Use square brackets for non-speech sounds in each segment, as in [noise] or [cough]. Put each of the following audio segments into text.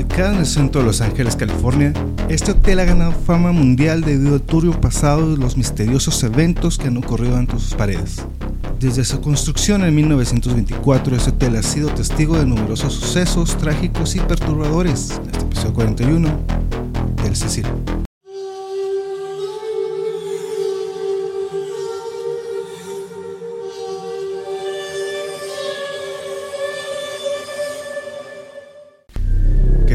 Ubicado en el centro de Los Ángeles, California, este hotel ha ganado fama mundial debido al turbio pasado y los misteriosos eventos que han ocurrido entre sus paredes. Desde su construcción en 1924, este hotel ha sido testigo de numerosos sucesos trágicos y perturbadores. En este episodio 41 del Cecil.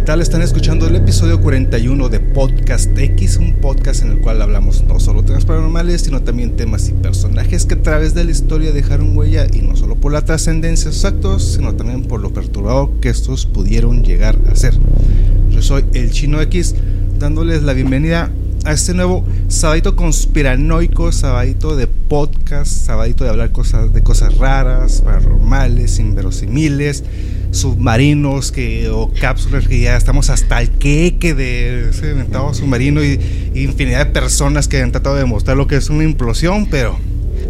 Tal? Están escuchando el episodio 41 de Podcast X, un podcast en el cual hablamos no solo temas paranormales, sino también temas y personajes que a través de la historia dejaron huella y no solo por la trascendencia de sus actos, sino también por lo perturbador que estos pudieron llegar a ser. Yo soy el Chino X, dándoles la bienvenida a este nuevo sabadito conspiranoico, sabadito de podcast, sabadito de hablar cosas, de cosas raras, paranormales, inverosimiles submarinos que, o cápsulas que ya estamos hasta el queque de ese inventado submarino y, infinidad de personas que han tratado de demostrar lo que es una implosión, pero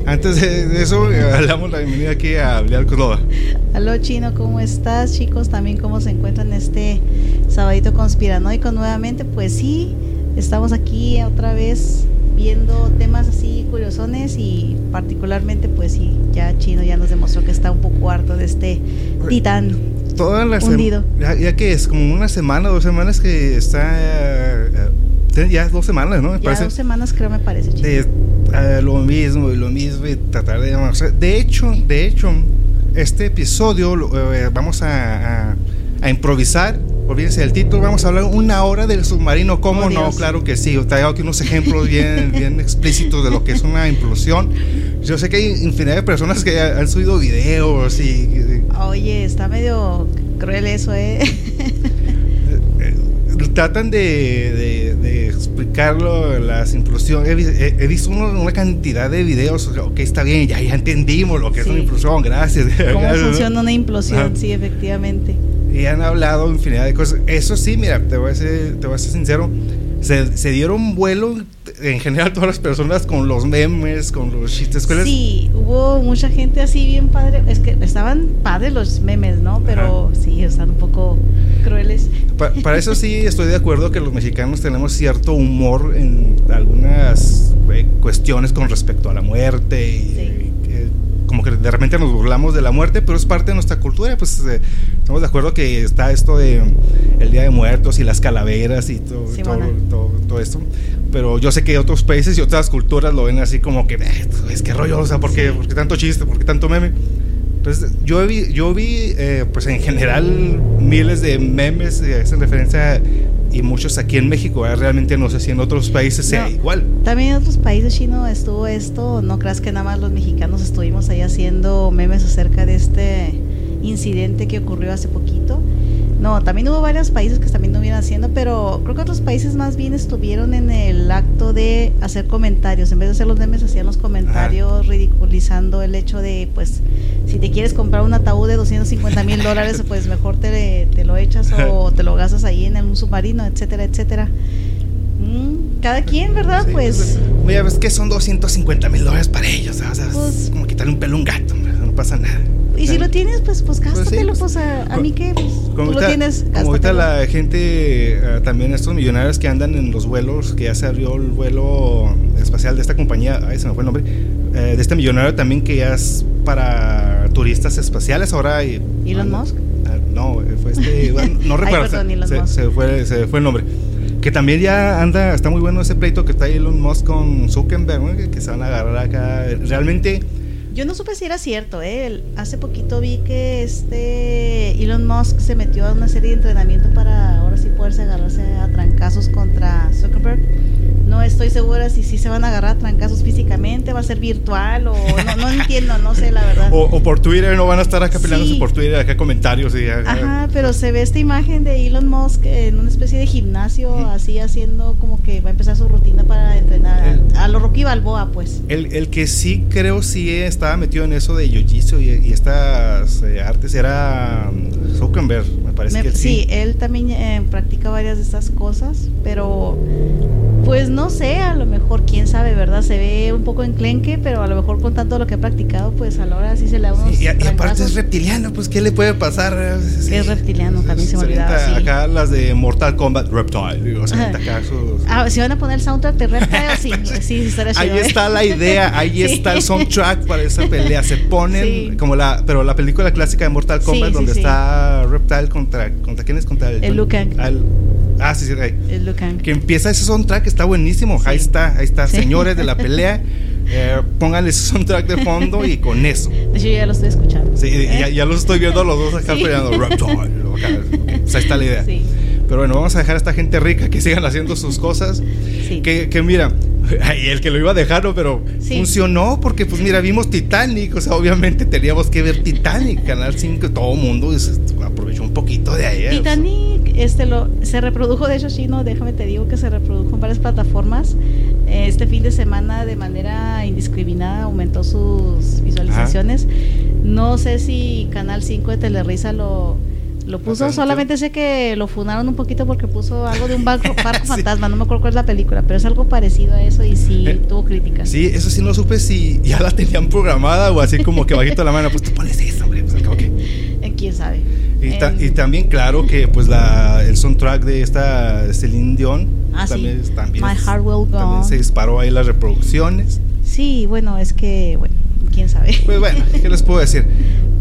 antes de, eso [laughs] le damos la bienvenida aquí a Biliar Córdoba. Aló Chino, ¿cómo estás chicos? También cómo se encuentran este sabadito conspiranoico nuevamente, pues sí, estamos aquí otra vez viendo temas así curiosones y particularmente pues sí, ya Chino ya nos demostró que está un poco harto de este titán Toda la hundido. Ya, ya, que es como una semana, dos semanas que está... Uh, ya dos semanas, ¿no? Me ya parece. dos semanas creo me parece. Chino. De, uh, lo mismo y lo mismo y tratar de... De hecho, de hecho, este episodio uh, vamos a, a, a improvisar olvídense del título, vamos a hablar una hora del submarino, ¿cómo Oh, no? Dios. Claro que sí, traigo aquí unos ejemplos bien, [laughs] bien explícitos de lo que es una implosión. Yo sé que hay infinidad de personas que han subido videos y... Oye, está medio cruel eso, ¿eh? Tratan de, de, de explicarlo, las implosiones. He, he visto uno, una cantidad de videos. Ok, está bien, ya, ya entendimos lo que Sí. es una implosión, gracias. ¿Cómo [laughs] gracias, ¿no? funciona una implosión? Ajá. Sí, efectivamente. Y han hablado infinidad de cosas. Eso sí, mira, te voy a ser, te voy a ser sincero, se, se dieron vuelo en general todas las personas con los memes, con los chistes. Sí, hubo mucha gente así bien padre. Es que estaban padres los memes, ¿no? Pero sí, están un poco crueles. Pa- para eso sí estoy de acuerdo que los mexicanos tenemos cierto humor en algunas eh, cuestiones con respecto a la muerte y Sí. Eh, que de repente nos burlamos de la muerte, pero es parte de nuestra cultura, pues eh, estamos de acuerdo que está esto de el Día de Muertos y las calaveras y todo, Sí, todo, todo, todo esto, pero yo sé que otros países y otras culturas lo ven así como que, "Eh, es que rollo, o sea, ¿por qué, Sí. ¿por qué tanto chiste? ¿Por qué tanto meme? Entonces, yo vi, yo vi eh, pues en general, miles de memes que hacen referencia y muchos aquí en México. ¿verdad? Realmente no sé si en otros países sea No. igual. También en otros países chino estuvo esto. No creas que nada más los mexicanos estuvimos ahí haciendo memes acerca de este incidente que ocurrió hace poquito. No, también hubo varios países que también lo vieron haciendo, pero creo que otros países más bien estuvieron en el acto de hacer comentarios. En vez de hacer los memes, hacían los comentarios ridiculizando el hecho de, pues, si te quieres comprar un ataúd de 250 mil [laughs] dólares, pues mejor te, te lo echas o te lo gastas ahí en un submarino, etcétera, etcétera. Mm, cada quien, ¿verdad? Sí, pues Mira, ves que son 250 mil dólares para ellos. O sea, Pues- es como quitarle un pelo a un gato, no pasa nada. Y si lo tienes, pues, pues gástatelo, pues, pues, a, a mí qué, pues, tú Como lo ahorita, tienes, como ahorita la gente, eh, también estos millonarios que andan en los vuelos, que ya se abrió el vuelo espacial de esta compañía, ay, se me fue el nombre, eh, de este millonario también que ya es para turistas espaciales, ahora... hay- Elon anda- Musk. ah, no, fue este, [laughs] bueno, no recuerdo, se, fue, se fue el nombre. Que también ya anda, está muy bueno ese pleito que está Elon Musk con Zuckerberg, ¿no? que, que se van a agarrar acá. Realmente, Yo no supe si era cierto, ¿eh? Hace poquito vi que este Elon Musk se metió a una serie de entrenamiento para ahora sí poderse agarrarse a trancazos contra Zuckerberg. No estoy segura si sí se van a agarrar trancazos físicamente, va a ser virtual o no, no entiendo, no sé la verdad. [laughs] o, o por Twitter, no van a estar acá peleándose Sí. por Twitter, acá comentarios y acá- Ajá, pero se ve esta imagen de Elon Musk en una especie de gimnasio, así haciendo como que va a empezar su rutina para entrenar El- a, a lo Rocky Balboa, pues. El, el que sí creo sí estaba metido en eso de jiu-jitsu y, y estas eh, artes era mm, Zuckerberg, me parece Me- que sí, sí. él también eh, practica varias de estas cosas, pero Pues no sé, a lo mejor, quién sabe, ¿verdad? Se ve un poco enclenque, pero a lo mejor con tanto lo que ha practicado, pues a la hora sí se le da unos. y, y aparte es reptiliano, pues ¿qué le puede pasar? Sí. Es reptiliano, también se me olvidaba, sí. Acá las de Mortal Kombat Reptile. O sea, Ajá. acá sus- Ah, si van a poner el soundtrack de Reptile, sí, [laughs] sí, chido. Ahí ¿eh? está la idea, ahí [laughs] está el soundtrack para esa pelea. Se [laughs] ponen como la, pero la película clásica de Mortal Kombat donde está Reptile contra, contra quién es contra el, El Liu Kang. al- ah, sí, sí, ahí. El Liu Kang. que empieza ese soundtrack está buenísimo. Sí. Ahí está, ahí está, Sí. señores de la [laughs] pelea. eh, pónganle ese soundtrack de fondo y con eso. De hecho, yo ya lo estoy escuchando. Sí, y ¿Eh? ya, ya los estoy viendo a los dos acá peleando. Reptile. [laughs] acá. O sea, ahí está la idea. Sí, Pero bueno, vamos a dejar a esta gente rica que sigan haciendo sus cosas. sí. Que, que mira, [laughs] ay, el que lo iba a dejar, ¿no? pero Sí. funcionó porque, pues mira, vimos Titanic, o sea, obviamente teníamos que ver Titanic, Canal 5, todo el mundo pues, aprovechó un poquito de ahí. ¿eh? Titanic este lo se reprodujo de hecho chino déjame te digo que se reprodujo en varias plataformas. Este fin de semana de manera indiscriminada aumentó sus visualizaciones. No sé si canal 5 de Telerisa lo lo puso solamente sé que lo funaron un poquito porque puso algo de un barco, [laughs] barco Sí. fantasma no me acuerdo cuál es la película pero es algo parecido a eso y sí Eh, tuvo críticas Sí, eso sí no supe si ya la tenían programada o así como que bajito la mano, pues tú pones eso, hombre, pues como que... Sabe Y, ta- y también, claro, que pues la, el soundtrack de esta Celine Dion Ah, sí. también, también, My Heart Will Go también se disparó ahí las reproducciones. sí bueno es que bueno quién sabe Pues bueno, [laughs] ¿qué les puedo decir?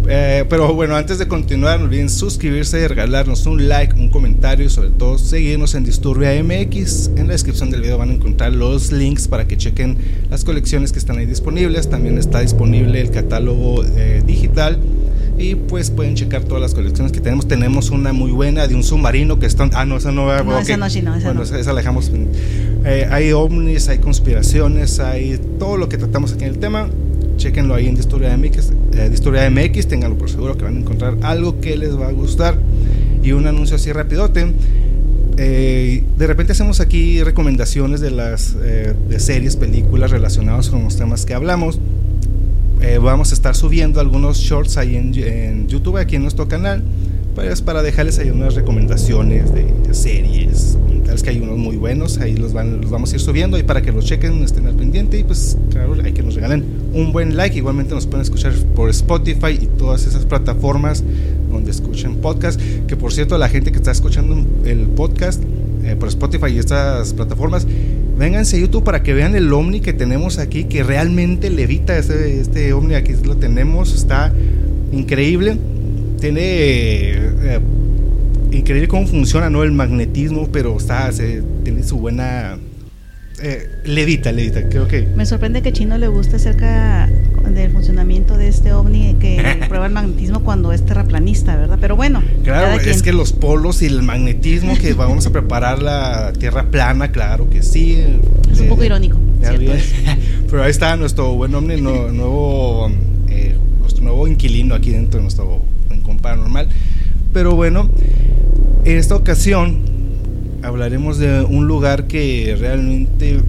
Eh, pero bueno, antes de continuar, no olviden suscribirse, regalarnos un like, un comentario y sobre todo seguirnos en Disturbia MX. En la descripción del video van a encontrar los links para que chequen las colecciones que están ahí disponibles. También está disponible el catálogo eh, digital. Y pues pueden checar todas las colecciones que tenemos. Tenemos una muy buena de un submarino que están. Ah, no, esa no va No, esa no, sí, no, esa bueno, no. esa, esa la dejamos. Eh, hay ovnis, hay conspiraciones, hay todo lo que tratamos aquí en el tema. Chequenlo ahí en Disturbia MX, eh, Disturbia MX, ténganlo por seguro que van a encontrar algo que les va a gustar. Y un anuncio así rapidote. Eh, de repente hacemos aquí recomendaciones de las eh, de series, películas relacionadas con los temas que hablamos. Eh, vamos a estar subiendo algunos shorts ahí en, en YouTube, aquí en nuestro canal, pues para dejarles ahí unas recomendaciones de series, documentales, que hay unos muy buenos, ahí los, van, los vamos a ir subiendo y para que los chequen, estén al pendiente y pues claro, hay que nos regalen un buen like, igualmente nos pueden escuchar por Spotify y todas esas plataformas donde escuchen podcast, que por cierto la gente que está escuchando el podcast eh, por Spotify y estas plataformas, vénganse a YouTube para que vean el Omni que tenemos aquí, que realmente levita este, este Omni, aquí lo tenemos, está increíble, tiene eh, increíble cómo funciona ¿no? el magnetismo, pero está, se- tiene su buena... eh, levita, levita, creo que... Me sorprende que Chino le guste acerca del funcionamiento de este ovni que [laughs] prueba el magnetismo cuando es terraplanista, ¿verdad? Pero bueno, Claro, es que los polos y el magnetismo que [laughs] vamos a preparar la Tierra plana, claro que sí. es un Eh, poco irónico. ¿cierto? bien. [laughs] Pero ahí está nuestro buen no- nuevo, eh, nuestro nuevo inquilino aquí dentro de nuestro rincón paranormal. Pero bueno, en esta ocasión hablaremos de un lugar que realmente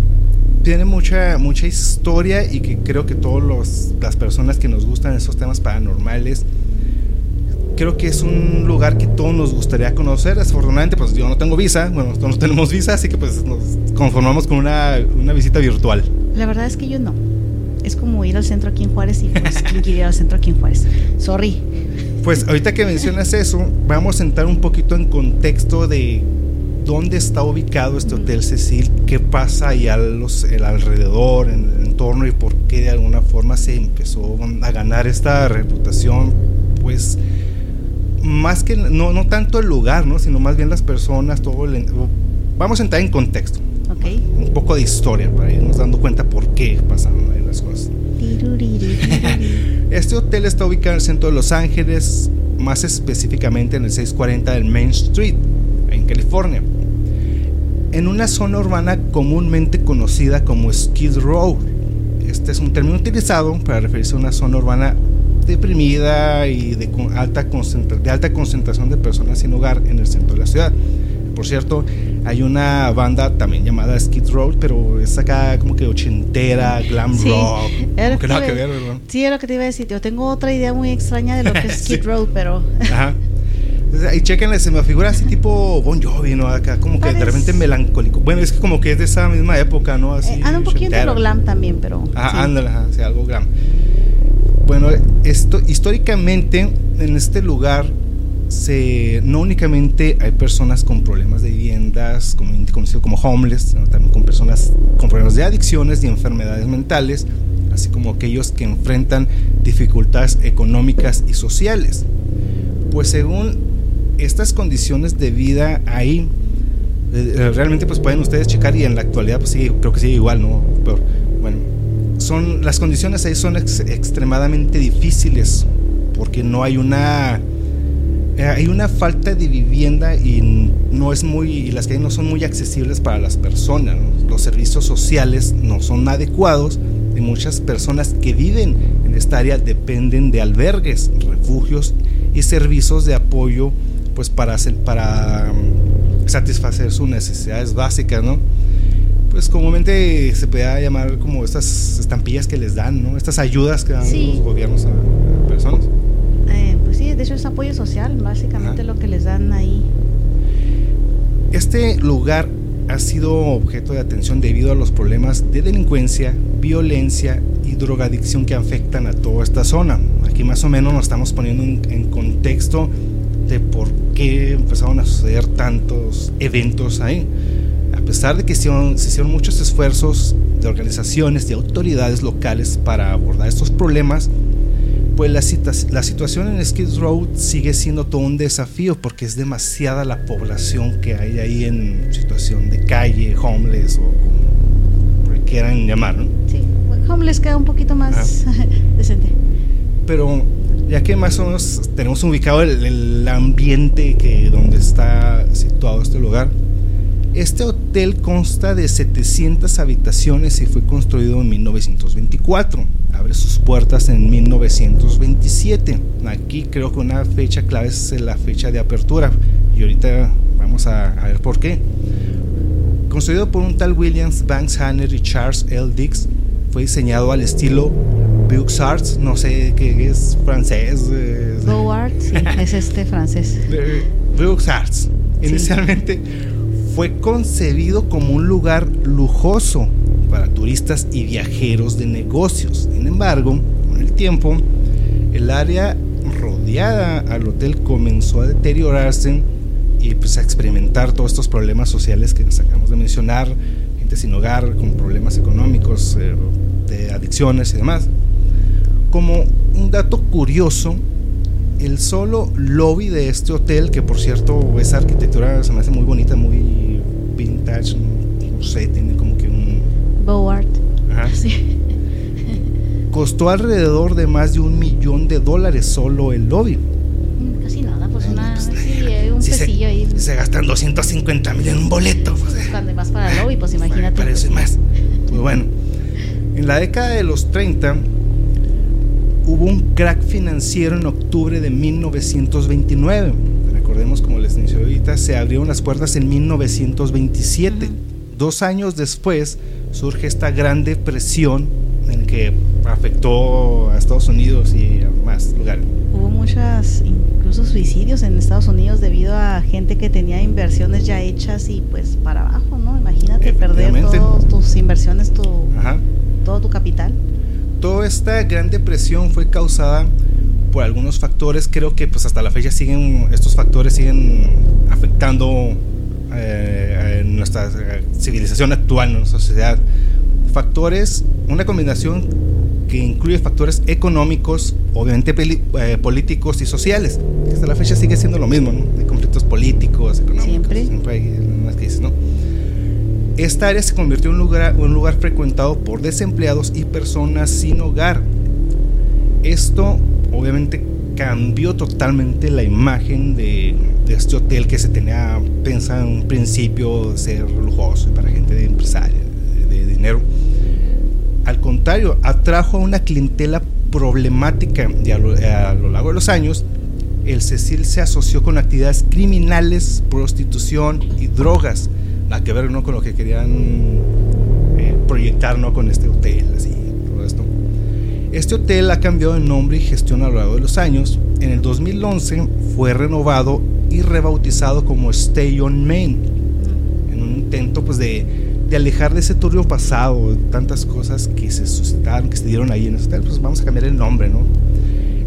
tiene mucha mucha historia y que creo que todas las personas que nos gustan esos temas paranormales creo que es un lugar que todos nos gustaría conocer. Desafortunadamente, pues yo no tengo visa, bueno, nosotros no tenemos visa, así que pues nos conformamos con una, una visita virtual. La verdad es que yo no. Es como ir al centro aquí en Juárez y pues [laughs] quién quiere ir al centro aquí en Juárez. Sorry. Pues ahorita que mencionas eso, vamos a entrar un poquito en contexto de dónde está ubicado este Hotel Cecil, qué pasa ahí a los, el alrededor, en el entorno y por qué de alguna forma se empezó a ganar esta reputación, pues más que no, no tanto el lugar, ¿no? sino más bien las personas, todo el, vamos a entrar en contexto, Ok. un poco de historia para irnos dando cuenta por qué pasaron ahí las cosas. [laughs] Este hotel está ubicado en el centro de Los Ángeles, más específicamente en el 640 del Main Street, en California, en una zona urbana comúnmente conocida como Skid Row. Este es un término utilizado para referirse a una zona urbana deprimida y de, alta, de alta concentración de personas sin hogar en el centro de la ciudad. Por cierto, hay una banda también llamada Skid Row, pero es acá como que ochentera, glam Sí, rock, era que que ver. Sí, es lo que te iba a decir. Yo tengo otra idea muy extraña de lo que es [laughs] Skid Sí. Row, pero Ajá. Y chequenle, se me figura así tipo Bon Jovi, ¿no? Acá como que de repente melancólico. Bueno, es que como que es de esa misma época, ¿no? Así, eh, anda un poquito de lo glam también, pero... Ajá, ándale, sí, algo glam. Bueno, esto históricamente en este lugar se, no únicamente hay personas con problemas de viviendas, como, conocido como homeless, sino también con personas con problemas de adicciones y enfermedades mentales, así como aquellos que enfrentan dificultades económicas y sociales. Pues según estas condiciones de vida ahí, eh, eh, realmente pues pueden ustedes checar y en la actualidad pues sí, creo que sigue igual, ¿no? Bueno, son, las condiciones ahí son extremadamente difíciles porque no hay una eh, hay una falta de vivienda y no es muy y las calles no son muy accesibles para las personas los servicios sociales no son adecuados y muchas personas que viven en esta área dependen de albergues refugios y servicios de apoyo pues para para mm, satisfacer sus necesidades básicas no pues comúnmente se puede llamar como estas estampillas que les dan, ¿no? Estas ayudas que dan los gobiernos a, personas. Eh, pues sí, de hecho es apoyo social, básicamente lo que les dan ahí. Este lugar ha sido objeto de atención debido a los problemas de delincuencia, violencia y drogadicción que afectan a toda esta zona. Aquí más o menos nos estamos poniendo en contexto de por qué empezaron a suceder tantos eventos ahí a pesar de que se hicieron, muchos esfuerzos de organizaciones y autoridades locales para abordar estos problemas, pues la, la, situación en Skid Row sigue siendo todo un desafío porque es demasiada la población que hay ahí en situación de calle, homeless o como quieran llamar, ¿no? Sí, homeless queda un poquito más [laughs] decente. Pero ya que más o menos tenemos ubicado el, ambiente que donde está situado este lugar, este hotel consta de 700 habitaciones y fue construido en 1924. Abre sus puertas en 1927. Aquí creo que una fecha clave es la fecha de apertura y ahorita vamos a, ver por qué. Construido por un tal Williams Banks Hanner y Charles L. Dix, fue diseñado al estilo Arts, no sé qué es francés. Beaux-Arts, sí, [laughs] es este francés. Arts. Inicialmente fue concebido como un lugar lujoso para turistas y viajeros de negocios. Sin embargo, con el tiempo, el área rodeada al hotel comenzó a deteriorarse y pues a experimentar todos estos problemas sociales que nos acabamos de mencionar, gente sin hogar, con problemas económicos, eh, de adicciones y demás. Como un dato curioso, el solo lobby de este hotel, que por cierto esa arquitectura se me hace muy bonita, muy vintage, no sé, tiene como que un... Board. Ajá. [laughs] Sí. Costó alrededor de más de un millón de dólares solo el lobby. Mm, casi nada, pues una... Pues, sí, un si se, ahí. Se gastan 250 mil en un boleto. Pues, eh. Cuando más para el lobby, pues imagínate. Para eso y más. Muy [laughs] bueno. En la década de los 30 hubo un crack financiero en octubre de 1929 recordemos como les mencioné ahorita, se abrieron las puertas en 1927. Dos años después surge esta gran depresión en que afectó a Estados Unidos y a más lugares. Hubo muchas, incluso suicidios en Estados Unidos debido a gente que tenía inversiones ya hechas y pues para abajo, ¿no? Imagínate perder todas tus inversiones, tu, todo tu capital. Toda esta gran depresión fue causada por algunos factores, creo que pues hasta la fecha siguen, estos factores siguen afectando eh, en nuestra civilización actual, en nuestra sociedad. Factores, una combinación que incluye factores económicos, obviamente eh, políticos y sociales, que hasta la fecha sigue siendo lo mismo, ¿no? Hay conflictos políticos, económicos, siempre, siempre hay crisis, ¿no? Esta área se convirtió en un lugar, un lugar frecuentado por desempleados y personas sin hogar. Esto obviamente cambió totalmente la imagen de, este hotel que se tenía pensado en un principio ser lujoso para gente de empresaria, de, dinero. Al contrario, atrajo a una clientela problemática y a lo, largo de los años el Cecil se asoció con actividades criminales, prostitución y drogas. Nada que ver ¿no? con lo que querían eh, proyectar ¿no? con este hotel. Así. Este hotel ha cambiado de nombre y gestión a lo largo de los años. En el 2011 fue renovado y rebautizado como Stay on Main, en un intento pues de, de alejar de ese turbio pasado, tantas cosas que se suscitaron, que se dieron ahí en ese hotel, pues vamos a cambiar el nombre, ¿no?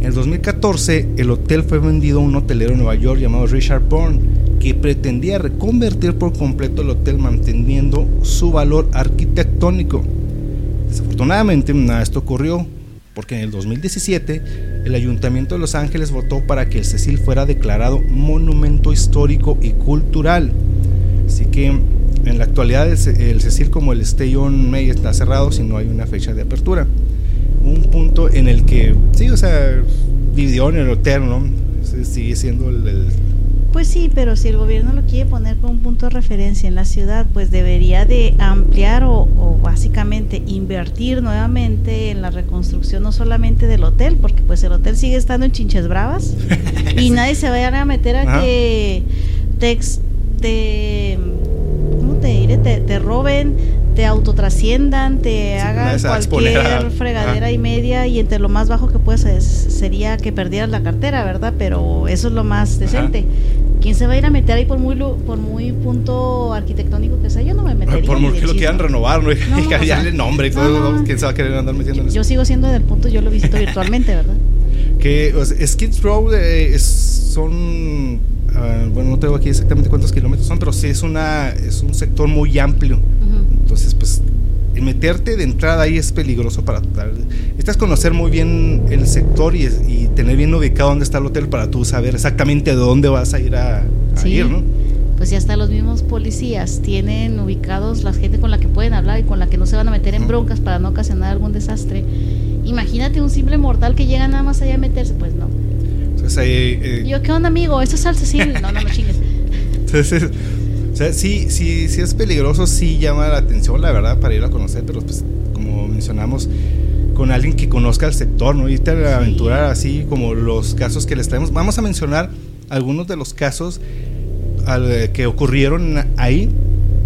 En el 2014 el hotel fue vendido a un hotelero en Nueva York llamado Richard Bourne, que pretendía reconvertir por completo el hotel manteniendo su valor arquitectónico. Desafortunadamente nada de esto ocurrió, porque en el 2017 el Ayuntamiento de Los Ángeles votó para que el Cecil fuera declarado monumento histórico y cultural. Así que en la actualidad el Cecil como el Stay on May está cerrado si no hay una fecha de apertura. Un punto en el que, sí, o sea, dividió en el hotel, ¿no? Sigue siendo el pues sí, pero si el gobierno lo quiere poner como un punto de referencia en la ciudad, pues debería de ampliar o, básicamente invertir nuevamente en la reconstrucción no solamente del hotel, porque pues el hotel sigue estando en chinches bravas y [laughs] nadie se vaya a meter a que te, te, ¿cómo te diré? Te, roben, te autotrasciendan, te hagan cualquier fregadera y media y entre lo más bajo que puedes sería que perdieras la cartera, ¿verdad? Pero eso es lo más decente. ¿Quién se va a ir a meter ahí por muy por muy punto arquitectónico que sea? Yo no me metería. Por muy que lo quieran renovar, ¿no? y cambiarle el nombre y todo. ¿Quién se va a querer andar metiendo en eso? Yo sigo siendo del punto, yo lo visito [laughs] virtualmente, ¿verdad? Que o sea, Skids Row eh, es, son. Uh, bueno, no tengo aquí exactamente cuántos kilómetros son, pero sí es, una, es un sector muy amplio. Entonces, pues meterte de entrada ahí es peligroso para Estás conocer muy bien el sector y, y, tener bien ubicado dónde está el hotel para tú saber exactamente de dónde vas a ir a, ir, ¿no? Pues ya hasta los mismos policías tienen ubicados la gente con la que pueden hablar y con la que no se van a meter en broncas para no ocasionar algún desastre. Imagínate un simple mortal que llega nada más allá a meterse, pues no. Entonces eh, Yo, ¿qué onda, amigo? Esto es al Cecil. [laughs] No, no me chingues. Entonces, o sea, sí, sí, sí es peligroso, sí llama la atención, la verdad, para ir a conocer, pero pues como mencionamos, con alguien que conozca el sector, ¿no? Irte a aventurar así como los casos que les traemos. Vamos a mencionar algunos de los casos que ocurrieron ahí,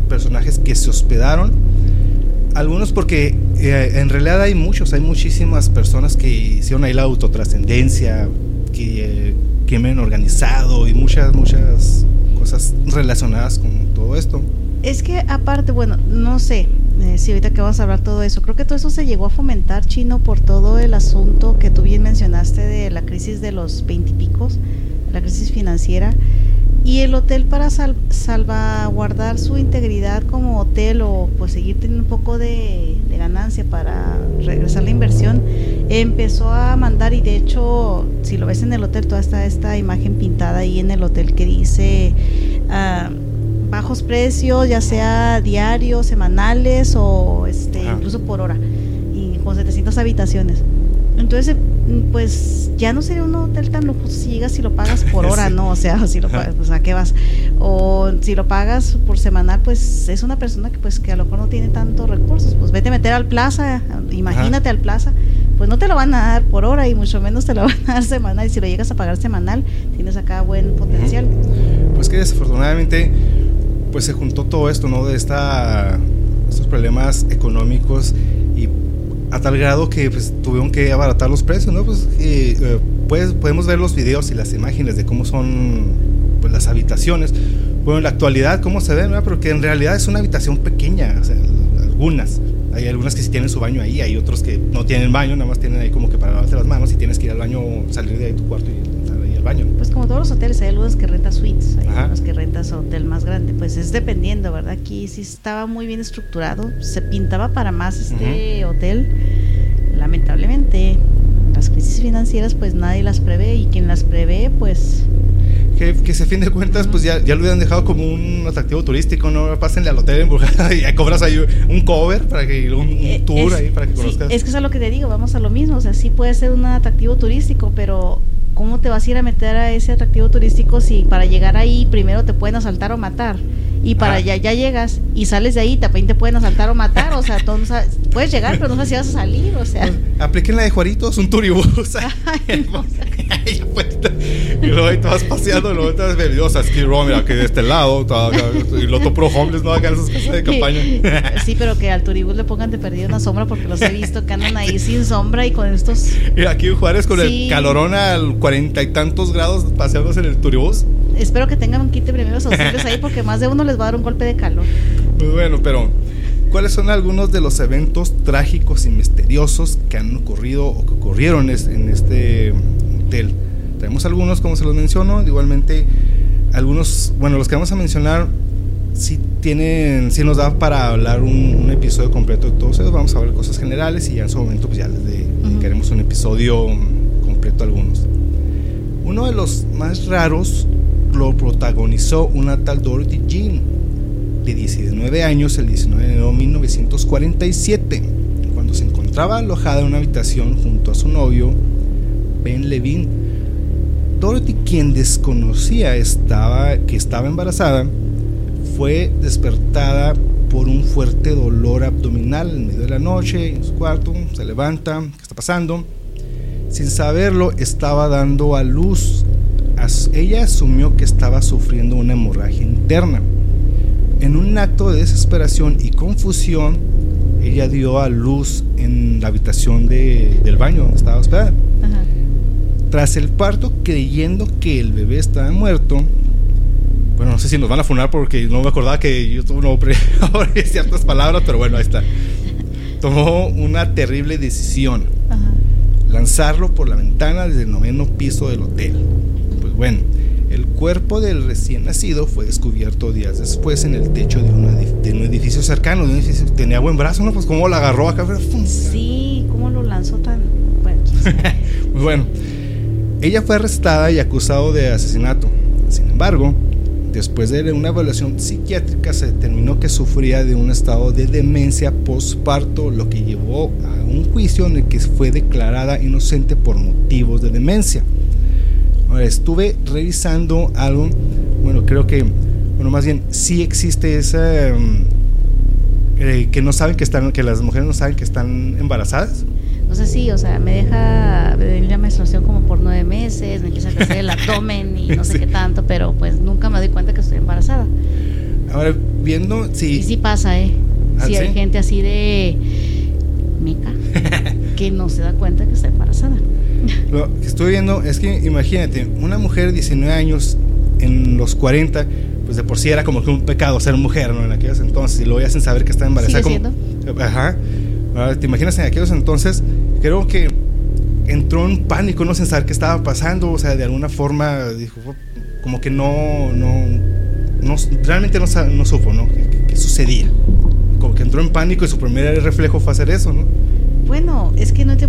personajes que se hospedaron, algunos porque eh, en realidad hay muchos, hay muchísimas personas que hicieron ahí la autotrascendencia, que crimen organizado y muchas, muchas cosas relacionadas con todo esto. Es que aparte, bueno, no sé eh, si ahorita que vamos a hablar todo eso, creo que todo eso se llegó a fomentar chino por todo el asunto que tú bien mencionaste de la crisis de los veintipicos, la crisis financiera. Y el hotel para salvaguardar su integridad como hotel o pues seguir teniendo un poco de, ganancia para regresar la inversión, empezó a mandar y de hecho si lo ves en el hotel toda esta, esta imagen pintada ahí en el hotel que dice ah, bajos precios, ya sea diarios, semanales o este, incluso por hora y con 700 habitaciones. Entonces, pues ya no sería un hotel tan lujoso si llegas y lo pagas [laughs] por hora, ¿no? O sea, [laughs] si lo pagas, pues a qué vas. O si lo pagas por semanal, pues es una persona que pues que a lo mejor no tiene tantos recursos. Pues vete a meter al plaza, imagínate al plaza, pues no te lo van a dar por hora y mucho menos te lo [laughs] van a dar semanal. Y si lo llegas a pagar semanal, tienes acá buen potencial. Pues que desafortunadamente pues se juntó todo esto, ¿no? De esta, estos problemas económicos a tal grado que pues, tuvieron que abaratar los precios, ¿no? Pues, eh, pues podemos ver los videos y las imágenes de cómo son pues, las habitaciones. Bueno, en la actualidad, ¿cómo se ven? ¿no? Porque en realidad es una habitación pequeña, o algunas. Hay algunas que sí tienen su baño ahí, hay otros que no tienen baño, nada más tienen ahí como que para lavarte las manos y tienes que ir al baño, salir de ahí tu cuarto y baño. Pues como todos los hoteles, hay algunos que rentas suites, hay algunos que rentas hotel más grande, pues es dependiendo, ¿verdad? Aquí sí estaba muy bien estructurado, se pintaba para más este hotel. Lamentablemente, las crisis financieras pues nadie las prevé y quien las prevé pues que, que se fin de cuentas, pues ya, ya lo hubieran dejado como un atractivo turístico, ¿no? Pásenle al hotel en y ya cobras ahí un cover para que un, eh, tour ahí para que conozcas. es que es a lo que te digo, vamos a lo mismo, o sea, sí puede ser un atractivo turístico, pero ¿cómo te vas a ir a meter a ese atractivo turístico si para llegar ahí primero te pueden asaltar o matar? Y para Ah. allá ya llegas y sales de ahí, también te pueden asaltar o matar, o sea, tú no sabes- puedes llegar, pero no sabes si vas a salir, o sea. Apliquen la de Juaritos, un turibús. [laughs] Ay, no. [laughs] Y luego ahí te vas paseando, luego te vas bebidos a Skid Row, mira, que de este lado, y lo pro homeless, ¿no? En esas casas de campaña. Sí, [laughs] pero que al turibús le pongan de perdido una sombra porque los he visto que andan ahí sin sombra y con estos. Y aquí en Juárez con Sí. el calorón al cuarenta y tantos grados paseándose en el turibús. Espero que tengan un kit de primeros auxilios ahí porque más de uno les va a dar un golpe de calor. Pues bueno, pero ¿cuáles son algunos de los eventos trágicos y misteriosos que han ocurrido o que ocurrieron en este hotel? Tenemos algunos, como se los menciono, igualmente algunos, bueno, los que vamos a mencionar sí tienen, sí nos da para hablar un, un episodio completo de todos ellos, vamos a hablar cosas generales y ya en su momento pues ya les de- dedicaremos un episodio completo a algunos. Uno de los más raros lo protagonizó una tal Dorothy Jean, de 19 años, el 19 de enero de 1947, cuando se encontraba alojada en una habitación junto a su novio, Ben Levine. Dorothy, quien desconocía estaba, que estaba embarazada, fue despertada por un fuerte dolor abdominal en medio de la noche en su cuarto, se levanta, ¿qué está pasando? Sin saberlo, estaba dando a luz. As- Ella asumió que estaba sufriendo una hemorragia interna. En un acto de desesperación y confusión, ella dio a luz en la habitación de- del baño donde estaba hospedada. Ajá. Tras el parto, creyendo que el bebé estaba muerto, bueno, no sé si nos van a funar porque no me acordaba que YouTube no [laughs] ciertas palabras, pero bueno, ahí está. Tomó una terrible decisión, Ajá. lanzarlo por la ventana desde el noveno piso del hotel. Bueno, el cuerpo del recién nacido fue descubierto días después en el techo de, una edif- de un edificio cercano, de un edificio tenía buen brazo, ¿no? Pues cómo la agarró acá. Sí, ¿cómo lo lanzó tan.? Bueno, [laughs] bueno. Ella fue arrestada y acusado de asesinato. Sin embargo, después de una evaluación psiquiátrica se determinó que sufría de un estado de demencia postparto, lo que llevó a un juicio en el que fue declarada inocente por motivos de demencia. Ahora, estuve revisando algo, bueno, creo que, bueno, más bien, sí existe esa... mm, eh, que no saben que están, que las mujeres no saben que están embarazadas. no sé si, o sea, me deja venir la menstruación como por nueve meses, me empieza a crecer el [laughs] abdomen y no sé Sí. qué tanto, pero pues nunca me doy cuenta que estoy embarazada. Ahora, viendo, sí, Y sí pasa, ¿eh? ¿Ah, sí, hay sí? gente así de mica [laughs] que no se da cuenta que está embarazada. Lo que estoy viendo es que imagínate, una mujer de 19 años en los 40, pues de por sí era como que un pecado ser mujer, ¿no? En aquellos entonces, y luego sin saber que está embarazada. Sigue como, Ajá. Te imaginas en aquellos entonces, creo que entró en pánico, no sin saber qué estaba pasando, o sea, de alguna forma dijo, como que no, no, no realmente no, no supo, ¿no? ¿Qué, qué- sucedía? Como que entró en pánico y su primer reflejo fue hacer eso, ¿no? Bueno, es que no qué-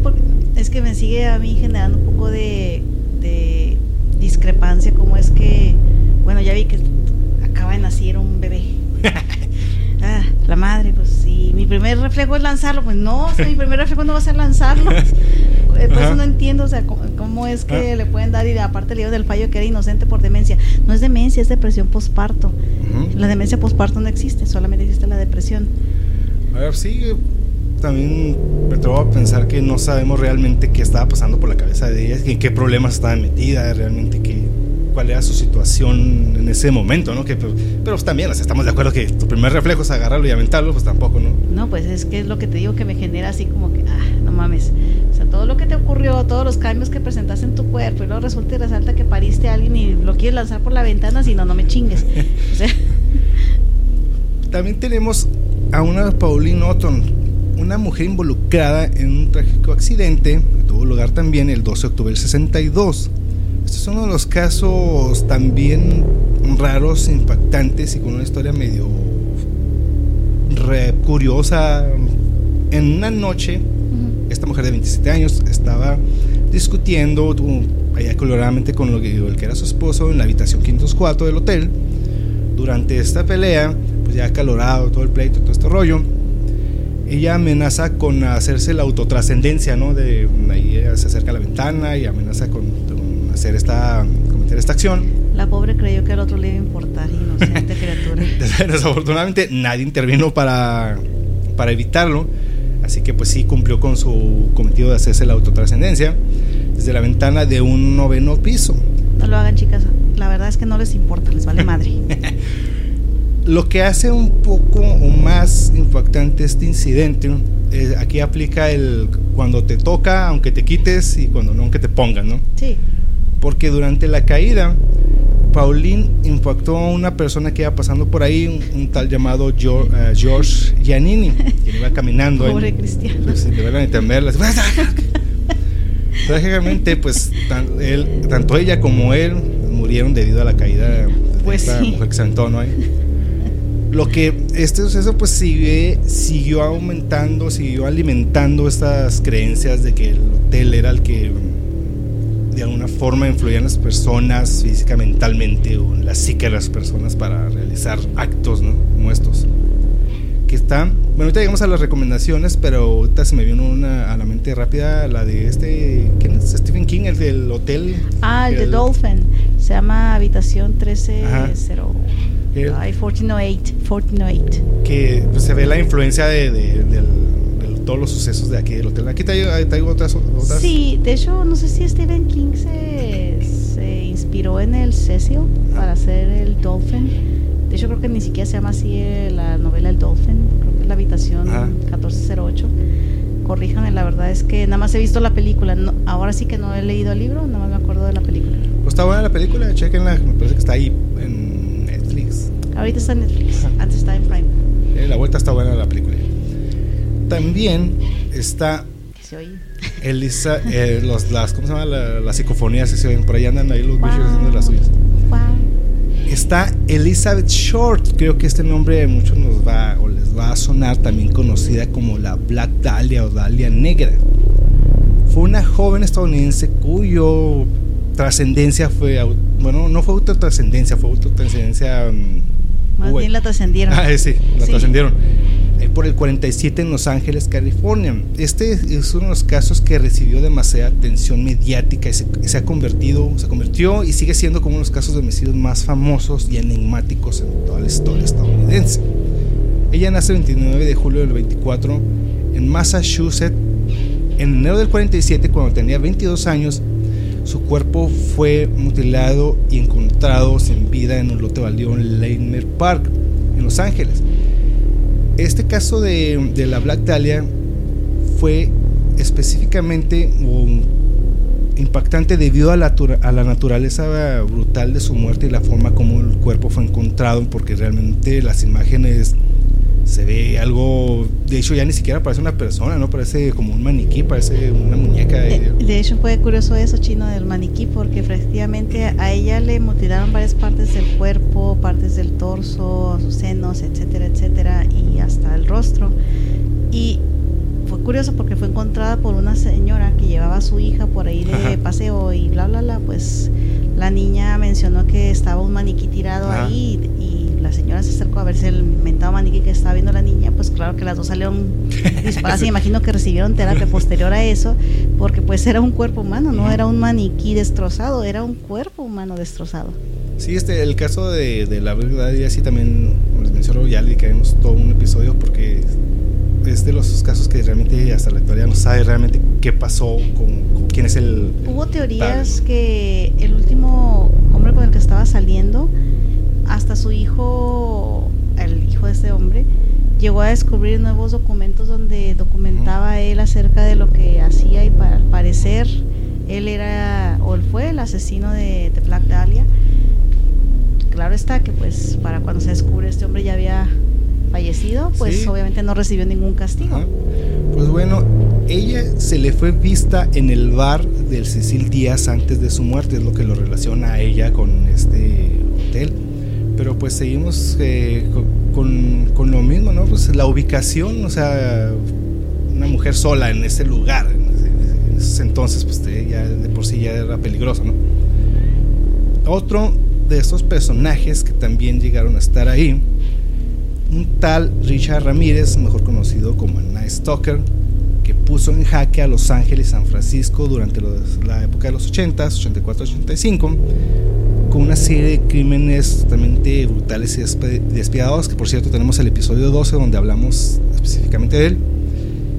es que me sigue a mí generando un poco de, de discrepancia, como es que, bueno, ya vi que acaba de nacer un bebé. [laughs] Ah, la madre, pues si mi primer reflejo es lanzarlo, pues no, o sea, mi primer reflejo no va a ser lanzarlo. Eh, [laughs] Por Ajá. eso no entiendo, o sea, cómo, cómo es que Ah. le pueden dar y aparte le dio del fallo que era inocente por demencia. No es demencia, es depresión postparto. Ujú. La demencia postparto no existe, solamente existe la depresión. A ver, sí, también me atrevo a pensar que no sabemos realmente qué estaba pasando por la cabeza de ella, en qué problemas estaba metida, realmente qué, cuál era su situación en ese momento, ¿no? Que, pero, pero pues también, o sea, estamos de acuerdo que tu primer reflejo es agarrarlo y aventarlo, pues tampoco, ¿no? No, pues es que es lo que te digo que me genera así como que, ah, no mames. O sea, todo lo que te ocurrió, todos los cambios que presentaste en tu cuerpo, y luego resulta y resalta que pariste a alguien y lo quieres lanzar por la ventana, si no, no me chingues. O sea, [laughs] También tenemos a una Pauline Otton, una mujer involucrada en un trágico accidente que tuvo lugar también el 12 de octubre del 62. Este es uno de los casos también raros, impactantes y con una historia medio re curiosa. En una noche, esta mujer de 27 años estaba discutiendo allá coloradamente con lo que, el que era su esposo en la habitación 504 del hotel. Durante esta pelea, pues ya calorado todo el pleito, todo este rollo, ella amenaza con hacerse la autotrascendencia, ¿no? De ahí ella se acerca a la ventana y amenaza con, con hacer esta, cometer esta acción. La pobre creyó que al otro le iba a importar, inocente criatura. [laughs] Desafortunadamente nadie intervino para, para evitarlo, así que pues sí cumplió con su cometido de hacerse la autotrascendencia desde la ventana de un noveno piso. No lo hagan chicas, la verdad es que no les importa, les vale madre. [laughs] Lo que hace un poco más impactante este incidente, eh, aquí aplica el cuando te toca, aunque te quites, y cuando no, aunque te pongan, ¿no? Sí. Porque durante la caída, Pauline impactó a una persona que iba pasando por ahí, un, tal llamado George, uh, George Giannini, que iba caminando. Pobre en, cristiano. Pues, de entenderlas. Trágicamente, pues él, tanto ella como él murieron debido a la caída de pues esta sí. mujer que se aventó, ¿no? Lo que este suceso pues sigue, siguió aumentando, siguió alimentando estas creencias de que el hotel era el que de alguna forma influía en las personas física, mentalmente o en la psique de las personas para realizar actos ¿no? como estos. Que están, bueno, ahorita llegamos a las recomendaciones, pero ahorita se me vino una a la mente rápida, la de este, ¿quién es? Stephen King, el del hotel. Ah, el, de Dolphin, se llama Habitación 1308. Ay, 1408, 1408. Que pues, se ve la influencia de, de, de, todos los sucesos de aquí del hotel. Aquí traigo otras, otras, Sí, de hecho, no sé si Stephen King se, se inspiró en el Cecil para hacer el Dolphin. De hecho, creo que ni siquiera se llama así eh, la novela El Dolphin. Creo que es la habitación Ajá. 1408. Corríjame, la verdad es que nada más he visto la película. No, ahora sí que no he leído el libro, nada más me acuerdo de la película. Pues está buena la película, chequenla. Me parece que está ahí en Ahorita está en Netflix, antes está en Prime. Eh, la vuelta está buena la película. También está se oye? Elisa, [laughs] eh, los, las, ¿cómo se llama? La, las psicofonías se oyen, por ahí andan ahí los wow. bichos haciendo las suyas. Wow. Está Elizabeth Short, creo que este nombre muchos nos va o les va a sonar, también conocida como la Black Dahlia o Dahlia Negra. Fue una joven estadounidense cuyo trascendencia fue, bueno, no fue autotrascendencia, fue autotrascendencia... Um, Más bien la trascendieron. Ah, sí, la sí. trascendieron. Eh, por el 47 en Los Ángeles, California. Este es uno de los casos que recibió demasiada atención mediática y se, se, ha convertido, se convirtió y sigue siendo como uno de los casos de homicidios más famosos y enigmáticos en toda la historia estadounidense. Ella nace el 29 de julio del 24 en Massachusetts. En enero del 47, cuando tenía 22 años, su cuerpo fue mutilado y encontrado sin vida en un lote baldío en Landmark Park, en Los Ángeles. Este caso de, de la Black Dahlia fue específicamente impactante debido a la, a la, naturaleza brutal de su muerte y la forma como el cuerpo fue encontrado, porque realmente las imágenes se ve algo, de hecho ya ni siquiera parece una persona, no parece como un maniquí, parece una muñeca. De, de hecho fue curioso eso chino del maniquí porque efectivamente a ella le mutilaron varias partes del cuerpo, partes del torso, sus senos, etcétera, etcétera, y hasta el rostro. Y fue curioso porque fue encontrada por una señora que llevaba a su hija por ahí de Ajá. paseo y bla bla bla, pues la niña mencionó que estaba un maniquí tirado Ajá. ahí la señora se acercó a verse el mentado maniquí que estaba viendo la niña, pues claro que las dos salieron [laughs] disparadas y imagino que recibieron terapia posterior a eso, porque pues era un cuerpo humano, no era un maniquí destrozado, era un cuerpo humano destrozado. Sí, este, el caso de, de la verdad, y así también les menciono ya le caemos todo un episodio porque es de los casos que realmente hasta la actualidad no sabe realmente qué pasó con, con quién es el... Hubo teorías tal. que el último hombre con el que estaba saliendo hasta su hijo, el hijo de este hombre, llegó a descubrir nuevos documentos donde documentaba él acerca de lo que hacía y para, al parecer él era o él fue el asesino de, de, Black Dahlia. Claro está que pues para cuando se descubre este hombre ya había fallecido, pues sí. obviamente no recibió ningún castigo. Pues bueno, ella se le fue vista en el bar del Cecil Díaz antes de su muerte, es lo que lo relaciona a ella con este hotel pero pues seguimos eh, con, con, lo mismo, ¿no? Pues la ubicación, o sea, una mujer sola en ese lugar, en ese entonces, pues ya de por sí ya era peligroso, ¿no? Otro de estos personajes que también llegaron a estar ahí, un tal Richard Ramírez, mejor conocido como el Night Stalker, que puso en jaque a Los Ángeles y San Francisco durante los, la época de los 80s, 84-85 con una serie de crímenes totalmente brutales y despiadados, que por cierto tenemos el episodio 12 donde hablamos específicamente de él.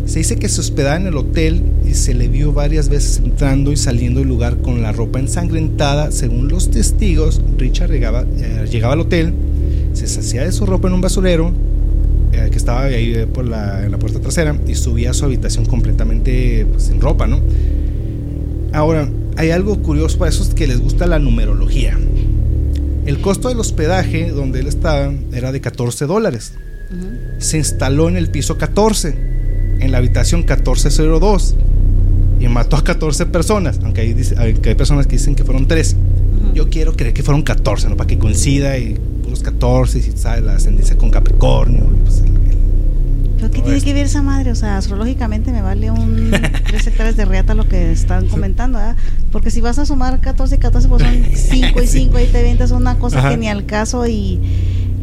Se dice que se hospedaba en el hotel y se le vio varias veces entrando y saliendo del lugar con la ropa ensangrentada. Según los testigos, Richard llegaba, eh, llegaba al hotel, se sacía de su ropa en un basurero eh, que estaba ahí por la, en la puerta trasera y subía a su habitación completamente pues, sin ropa, ¿no? Ahora, hay algo curioso para esos que les gusta la numerología. El costo del hospedaje donde él estaba era de 14 dólares. Se instaló en el piso 14, en la habitación 1402, y mató a 14 personas, aunque hay, hay personas que dicen que fueron 13. Yo quiero creer que fueron 14, ¿no? Para que coincida y puros 14, y sabe la ascendencia con Capricornio. Pues, ¿Qué tiene que ver esa madre? O sea, astrológicamente me vale un [laughs] 3 hectáreas de reata lo que están comentando, ¿verdad? Porque si vas a sumar 14 y 14, pues son [laughs] 5 y 5 y te ventas una cosa que ni al caso y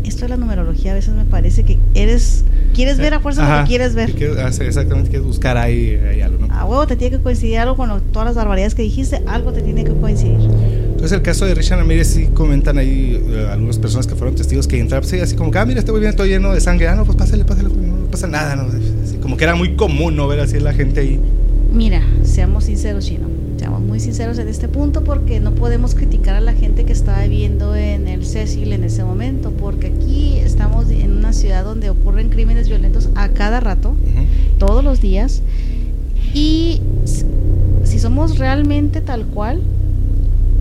esto de la numerología a veces me parece que eres quieres ver a fuerza lo que quieres ver. Ah, exactamente, quieres buscar ahí, algo, ¿no? A huevo te tiene que coincidir algo con todas las barbaridades que dijiste, algo te tiene que coincidir. Entonces el caso de Richard Ramírez sí comentan ahí eh, algunas personas que fueron testigos que entraron pues, así como que, ah, mira, este muy bien, todo lleno de sangre, ah, no, pues pásale, pásale, pasa nada, ¿no? como que era muy común, ¿no? Ver así la gente ahí. Mira, seamos sinceros, Chino seamos muy sinceros en este punto porque no podemos criticar a la gente que estaba viviendo en el Cecil en ese momento, porque aquí estamos en una ciudad donde ocurren crímenes violentos a cada rato, todos los días, y si somos realmente tal cual,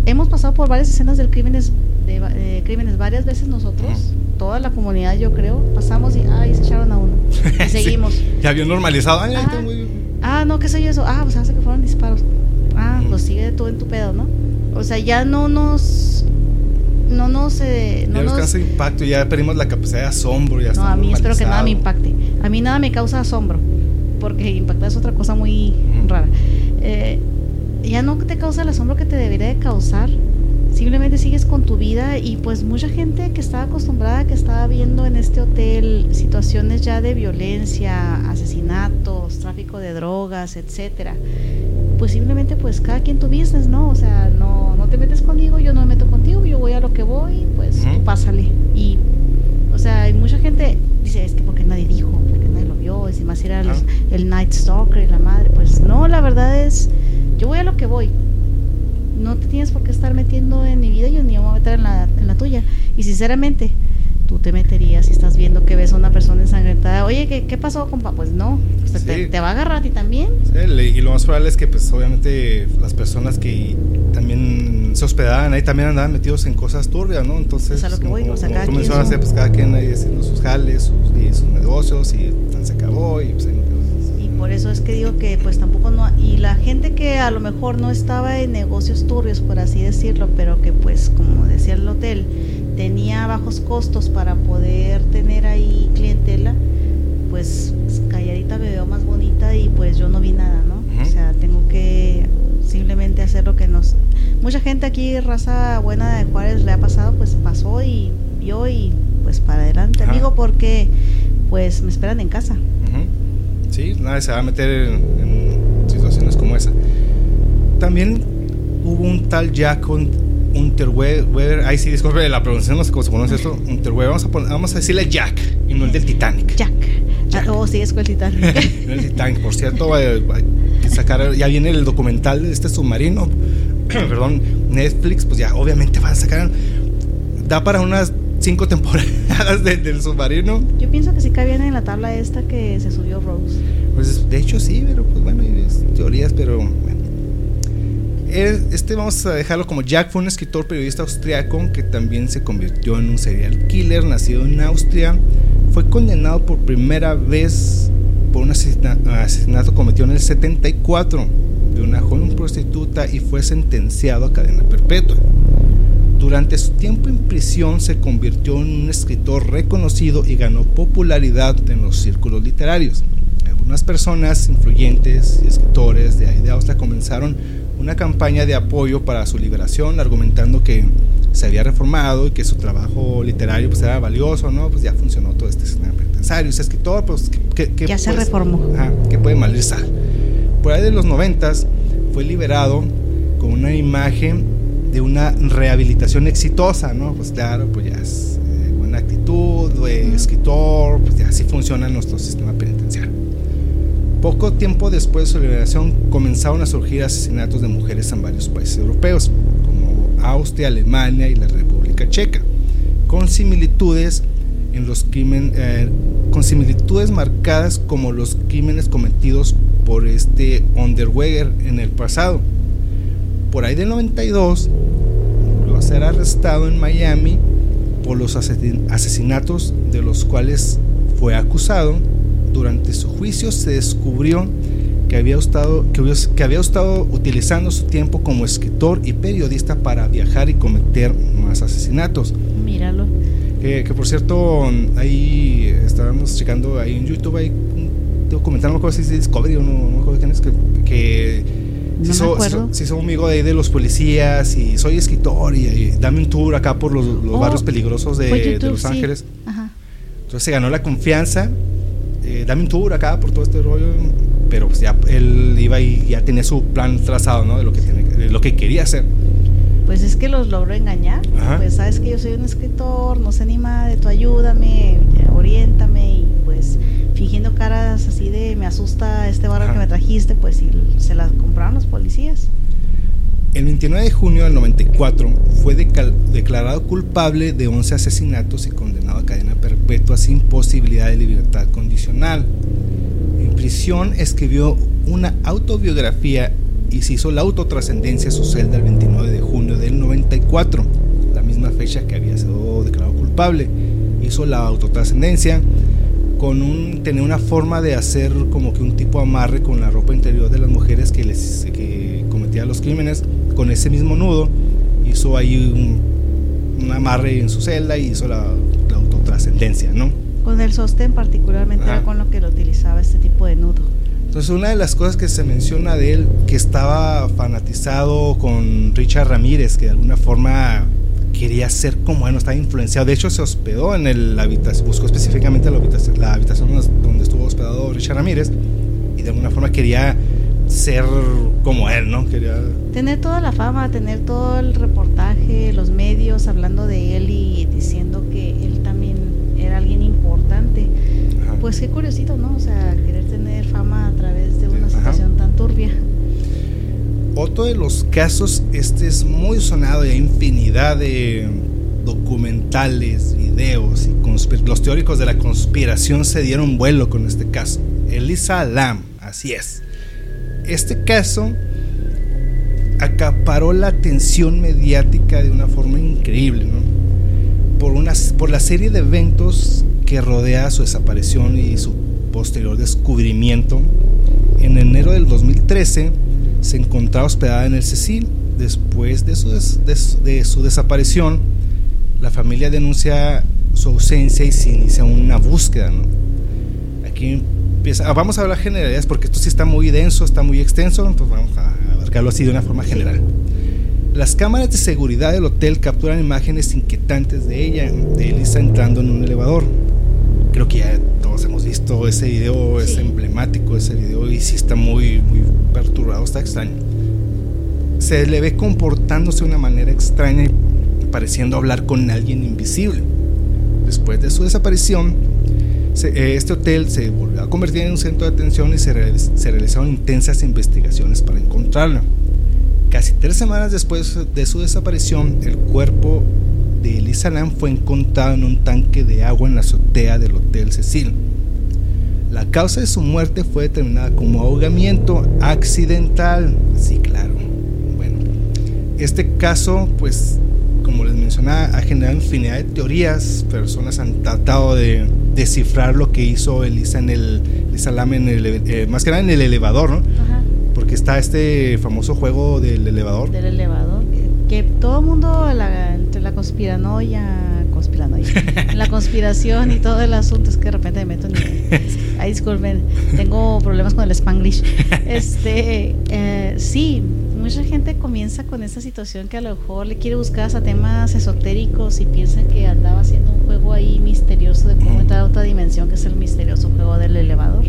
hemos pasado por varias escenas del crímenes, de, crímenes varias veces nosotros, toda la comunidad yo creo, pasamos y, ay, se echaron a uno, [laughs] y seguimos. Ya había normalizado, ay, ah, no, ¿qué soy eso? Ah, pues hace que fueron disparos. Ah, pues sigue tú en tu pedo, ¿no? O sea, ya no nos no nos eh, no ya nos impacto ya perdimos la capacidad de asombro ya no a mí espero que nada me impacte. A mí nada me causa asombro porque impactar es otra cosa muy rara. Eh, ya no te causa el asombro que te debería de causar simplemente sigues con tu vida y pues mucha gente que estaba acostumbrada que estaba viendo en este hotel situaciones ya de violencia asesinatos tráfico de drogas etcétera pues simplemente pues cada quien tu business, ¿no? O sea, no, no te metes conmigo, yo no me meto contigo, yo voy a lo que voy, pues tú pásale. Y, o sea, hay mucha gente dice, es que porque nadie dijo, porque nadie lo vio, es más era el Night Stalker y la madre. Pues no, la verdad es, yo voy a lo que voy. No te tienes por qué estar metiendo en mi vida, yo ni me voy a meter en la, en la tuya. Y sinceramente, tú te meterías si estás viendo que ves a una persona ensangrentada. Oye, ¿qué, qué pasó, compa? Pues no, pues te, va a agarrar a ti también. Sí, y lo más probable es que, pues, obviamente, las personas que también se hospedaban ahí también andaban metidos en cosas turbias, ¿no? Entonces, pues a lo que voy, o sea, cada quien pues cada quien ahí haciendo sus jales, sus, sus negocios, y se acabó, y pues y por eso es que digo que pues tampoco no y la gente que a lo mejor no estaba en negocios turbios por así decirlo pero que pues como decía el hotel tenía bajos costos para poder tener ahí clientela, pues calladita me veo más bonita y pues yo no vi nada, ¿no? O sea, tengo que simplemente hacer lo que nos... Mucha gente aquí, raza buena de Juárez, le ha pasado, pues pasó y vio y pues para adelante. Digo porque pues me esperan en casa. Sí, nadie se va a meter en, situaciones como esa. También hubo un tal Jack Unterweger, ahí sí, disculpe la pronunciación, no sé cómo se pronuncia esto. Unterweger, vamos a, vamos a decirle Jack y no el del Titanic. Jack. Jack. Ah, oh, sí, es con el Titanic. [laughs] no el Titanic, por cierto, hay que sacar, ya viene el documental de este submarino. [clears throat] Perdón, Netflix, pues ya obviamente van a sacar. Da para unas cinco temporadas [laughs] del submarino. Yo pienso que sí cabían en la tabla esta que se subió Rose. Pues de hecho sí, pero pues bueno, hay teorías, pero este vamos a dejarlo como Jack fue un escritor periodista austriaco que también se convirtió en un serial killer nacido en Austria. Fue condenado por primera vez por un asesinato cometido en el 74 de una joven prostituta y fue sentenciado a cadena perpetua. Durante su tiempo en prisión se convirtió en un escritor reconocido y ganó popularidad en los círculos literarios. Algunas personas influyentes y escritores de ahí de Austria comenzaron una campaña de apoyo para su liberación, argumentando que se había reformado y que su trabajo literario pues, era valioso, ¿no? Pues ya funcionó todo este escenario penitenciario, es escritor, pues que, ya se reformó. que puede malir sal. Por ahí de los noventas fue liberado con una imagen de una rehabilitación exitosa, ¿no? Pues claro, pues ya es eh, buena actitud, eh, escritor, pues ya así funciona nuestro sistema penitenciario. Poco tiempo después de su liberación comenzaron a surgir asesinatos de mujeres en varios países europeos, como Austria, Alemania y la República Checa, con similitudes en los crímenes, eh, con similitudes marcadas como los crímenes cometidos por este Underweger en el pasado. Por ahí del 92, lo a ser arrestado en Miami por los asesinatos de los cuales fue acusado. Durante su juicio se descubrió que había, estado, que había estado utilizando su tiempo como escritor y periodista para viajar y cometer más asesinatos. Míralo. que por cierto, ahí estábamos checando ahí en YouTube, hay un documental, no me acuerdo si es Discovery o no, no me acuerdo quién es, que, que No si soy, si soy amigo de ahí de los policías y soy escritor y, y dame un tour acá por los, los Oh, barrios peligrosos de, Fue de YouTube, Los sí. Ángeles. Ajá. Entonces se ganó la confianza. Eh, dame un tour acá por todo este rollo. Pero pues ya él iba y ya tenía su plan trazado, ¿no? De lo que, tiene- de lo que quería hacer. Pues es que los logró engañar. Ajá. Pues sabes que yo soy un escritor, no sé ni más de tu ayúdame, ya, oriéntame y pues fingiendo caras así de me asusta este barrio que me trajiste, pues sí, se las compraron los policías. El 29 de junio del 94 fue declarado culpable de 11 asesinatos y condenado a cadena perpetua sin posibilidad de libertad condicional. En prisión escribió una autobiografía y se hizo la autotrascendencia a su celda el 29 de junio del 94, la misma fecha que había sido declarado culpable. Hizo la autotrascendencia con un tenía una forma de hacer como que un tipo amarre con la ropa interior de las mujeres que les que cometían los crímenes con ese mismo nudo hizo ahí un, un amarre en su celda y hizo la, la autotrascendencia, ¿no? Con el sostén particularmente Ajá. era con lo que lo utilizaba este tipo de nudo. Entonces una de las cosas que se menciona de él que estaba fanatizado con Richard Ramírez, que de alguna forma quería ser como él, no estaba influenciado. De hecho se hospedó en el habitación, buscó específicamente la habitación, la habitación donde estuvo hospedado Richard Ramírez y de alguna forma quería ser como él, ¿no? Quería Tener toda la fama, tener todo el reportaje, los medios hablando de él y diciendo ajá. Pues qué curiosito, ¿no? O sea, querer tener fama a través de una Ajá. situación tan turbia. Otro de los casos, este es muy sonado y hay infinidad de documentales, videos y los teóricos de la conspiración se dieron vuelo con este caso. Elisa Lam, así es. Este caso acaparó la atención mediática de una forma increíble, ¿no? Por, una, por la serie de eventos que rodea su desaparición y su posterior descubrimiento. En enero del 2013 se encontraba hospedada en el Cecil. Después de su, des- de de su desaparición, la familia denuncia su ausencia y se inicia una búsqueda. ¿no? Aquí empieza, ah, vamos a hablar generalidades porque esto sí está muy denso, está muy extenso, entonces vamos a abarcarlo así de una forma general. Las cámaras de seguridad del hotel capturan imágenes inquietantes de ella, de Elisa entrando en un elevador. Creo que ya todos hemos visto ese video, es emblemático ese video y sí está muy, muy perturbado, está extraño. Se le ve comportándose de una manera extraña y pareciendo hablar con alguien invisible. Después de su desaparición, eh, este hotel se volvió a convertir en un centro de atención y se realizaron intensas investigaciones para encontrarla. Casi tres semanas después de su desaparición, el cuerpo de Elisa Lam fue encontrado en un tanque de agua en la azotea del Hotel Cecil. La causa de su muerte fue determinada como ahogamiento accidental. Sí, claro. Bueno, este caso, pues, como les mencionaba, ha generado infinidad de teorías. Personas han tratado de descifrar lo que hizo Elisa en el Elisa Lam en el, eh, más que nada en el elevador, ¿no? Ajá. Porque está este famoso juego del elevador. Del elevador. Que, que todo el mundo, la, entre la conspiranoia, conspiranoia, la conspiración y todo el asunto, es que de repente me meto en. Ay, disculpen, tengo problemas con el spanglish. Este, eh, sí, mucha gente comienza con esta situación que a lo mejor le quiere buscar hasta temas esotéricos y piensa que andaba haciendo un juego ahí misterioso de cómo entrar a otra dimensión, que es el misterioso juego del elevador.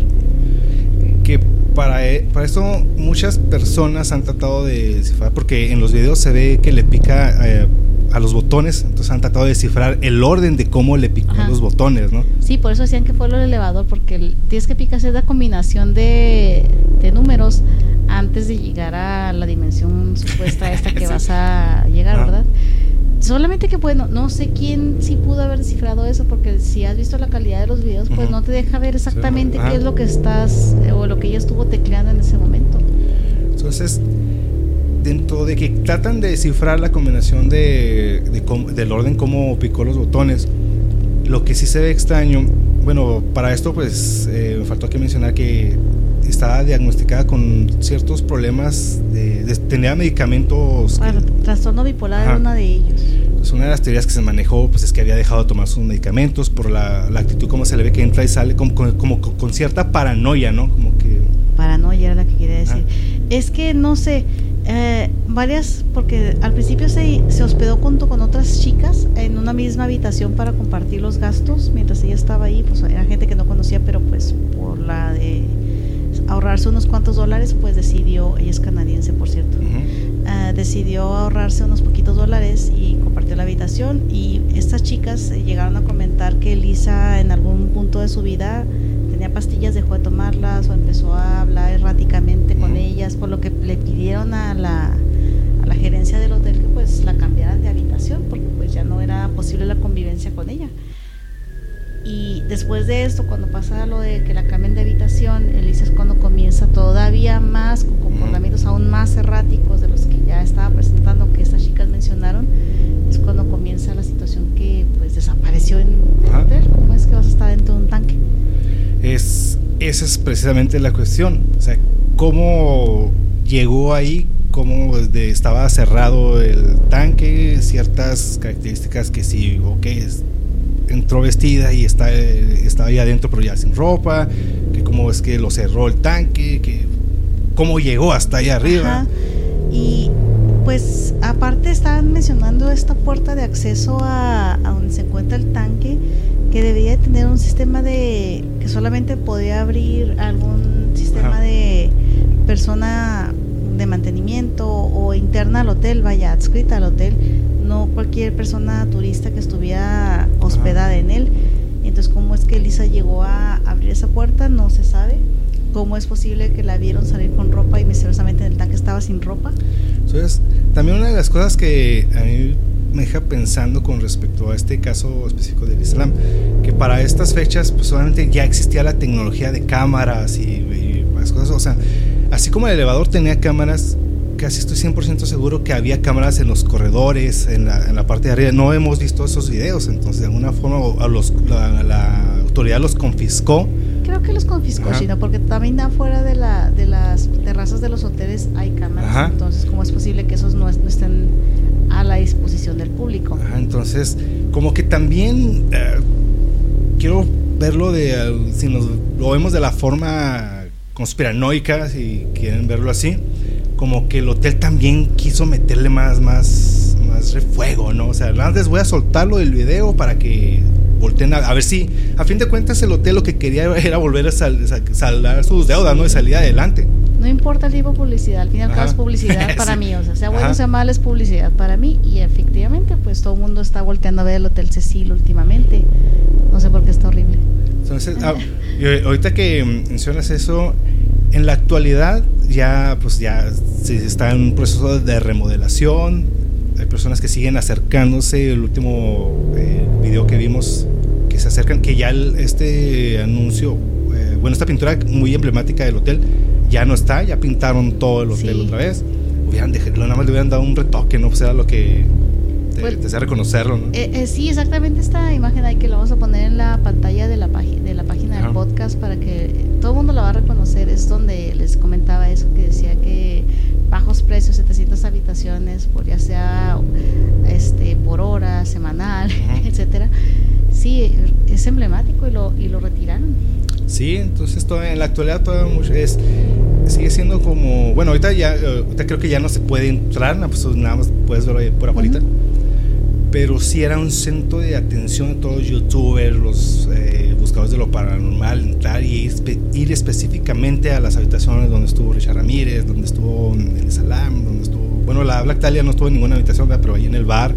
que para, e, para esto muchas personas han tratado de descifrar, porque en los videos se ve que le pica eh, a los botones, entonces han tratado de descifrar el orden de cómo le picó los botones, ¿no? Sí, por eso decían que fue lo del elevador, porque tienes que picar esa combinación de, de, números antes de llegar a la dimensión supuesta esta que [laughs] vas a llegar, ¿verdad? Solamente que, bueno, no sé quién sí pudo haber descifrado eso, porque si has visto la calidad de los videos, pues no te deja ver exactamente qué es lo que estás o lo que ella estuvo tecleando en ese momento. Entonces, dentro de que tratan de descifrar la combinación de, del orden como picó los botones, lo que sí se ve extraño, bueno, para esto pues eh, me faltó que mencionar que estaba diagnosticada con ciertos problemas, de, tenía medicamentos... Bueno, trastorno bipolar era una de ellos. Pues una de las teorías que se manejó pues es que había dejado de tomar sus medicamentos por la, actitud como se le ve que entra y sale como, como, con cierta paranoia, ¿no? Como que... Paranoia era la que quería decir. Es que no sé, eh, varias, porque al principio se, se hospedó junto con otras chicas en una misma habitación para compartir los gastos. Mientras ella estaba ahí, pues era gente que no conocía, pero pues por la de ahorrarse unos cuantos dólares, pues decidió, ella es canadiense por cierto, ah, decidió ahorrarse unos poquitos dólares y compartió la habitación. Y estas chicas eh, llegaron a comentar que Lisa en algún punto de su vida tenía pastillas, dejó de tomarlas o empezó a hablar erráticamente con ellas, por lo que le pidieron a la, a la gerencia del hotel que pues la cambiaran de habitación porque pues ya no era posible la convivencia con ella. Y después de esto, cuando pasa lo de que la cambien de habitación, Elisa es cuando comienza todavía más, con comportamientos aún más erráticos de los que ya estaba presentando, que estas chicas mencionaron, es cuando comienza la situación que pues desapareció en el hotel. ¿Cómo es que vas a estar dentro de un tanque? Es, esa es precisamente la cuestión. O sea, ¿cómo llegó ahí? ¿Cómo estaba cerrado el tanque? Ciertas características que sí, ok, es entró vestida y está, estaba ahí adentro pero ya sin ropa, que cómo es que lo cerró el tanque, que cómo llegó hasta ahí arriba. Y pues aparte estaban mencionando esta puerta de acceso a, donde se encuentra el tanque, que debía tener un sistema de que solamente podía abrir algún sistema de persona de mantenimiento o interna al hotel, vaya, adscrita al hotel no cualquier persona turista que estuviera hospedada en él. Entonces, ¿cómo es que Elisa llegó a abrir esa puerta? No se sabe. ¿Cómo es posible que la vieron salir con ropa y misteriosamente en el tanque estaba sin ropa? Entonces, también una de las cosas que a mí me deja pensando con respecto a este caso específico del Islam, que para estas fechas, pues solamente ya existía la tecnología de cámaras y, y más cosas. O sea, así como el elevador tenía cámaras, casi estoy 100% seguro que había cámaras en los corredores, en la, en la, parte de arriba. No hemos visto esos videos, entonces de alguna forma a los, la, autoridad los confiscó. Creo que los confiscó, sino porque también afuera de, la, de las terrazas de los hoteles hay cámaras. Entonces, ¿cómo es posible que esos no, estén a la disposición del público? entonces, como que también eh, quiero verlo de, si nos lo vemos de la forma conspiranoica, si quieren verlo así como que el hotel también quiso meterle más, más, más refuego, ¿no? O sea, antes voy a soltarlo del video para que volteen a, ver si, a fin de cuentas, el hotel lo que quería era volver a, saldar sus deudas, ¿no? Y salir adelante. No importa el tipo de publicidad, al final es publicidad [laughs] para mí, o sea, sea bueno o sea mal es publicidad para mí y efectivamente pues todo el mundo está volteando a ver el Hotel Cecil últimamente, no sé por qué está horrible. Entonces, ah, ahorita que mencionas eso, en la actualidad ya pues ya se está en un proceso de remodelación. Hay personas que siguen acercándose. El último eh, video que vimos que se acercan, que ya este anuncio, eh, bueno, esta pintura muy emblemática del hotel ya no está, ya pintaron todo el hotel otra vez. Hubieran dejado, nada más le hubieran dado un retoque, no pues era lo que te, pues, reconocerlo. ¿no? Eh, sí, exactamente esta imagen ahí que lo vamos a poner en la pantalla de la, de la página del podcast para que todo el mundo la va a reconocer. Es donde les comentaba eso, que decía que bajos precios, 700 habitaciones, por ya sea este por hora, semanal, [laughs] etcétera. Sí, es emblemático y lo, y lo retiraron. Sí, entonces en la actualidad todo es, sigue siendo como, bueno, eh, ahorita ya creo que ya no se puede entrar, pues nada más puedes verlo por afuera. pero sí era un centro de atención de todos los youtubers, los eh, buscadores de lo paranormal, entrar y ir, específicamente a las habitaciones donde estuvo Richard Ramírez, donde estuvo el Salam, donde estuvo, bueno, la Black Talia no estuvo en ninguna habitación, pero ahí en el bar,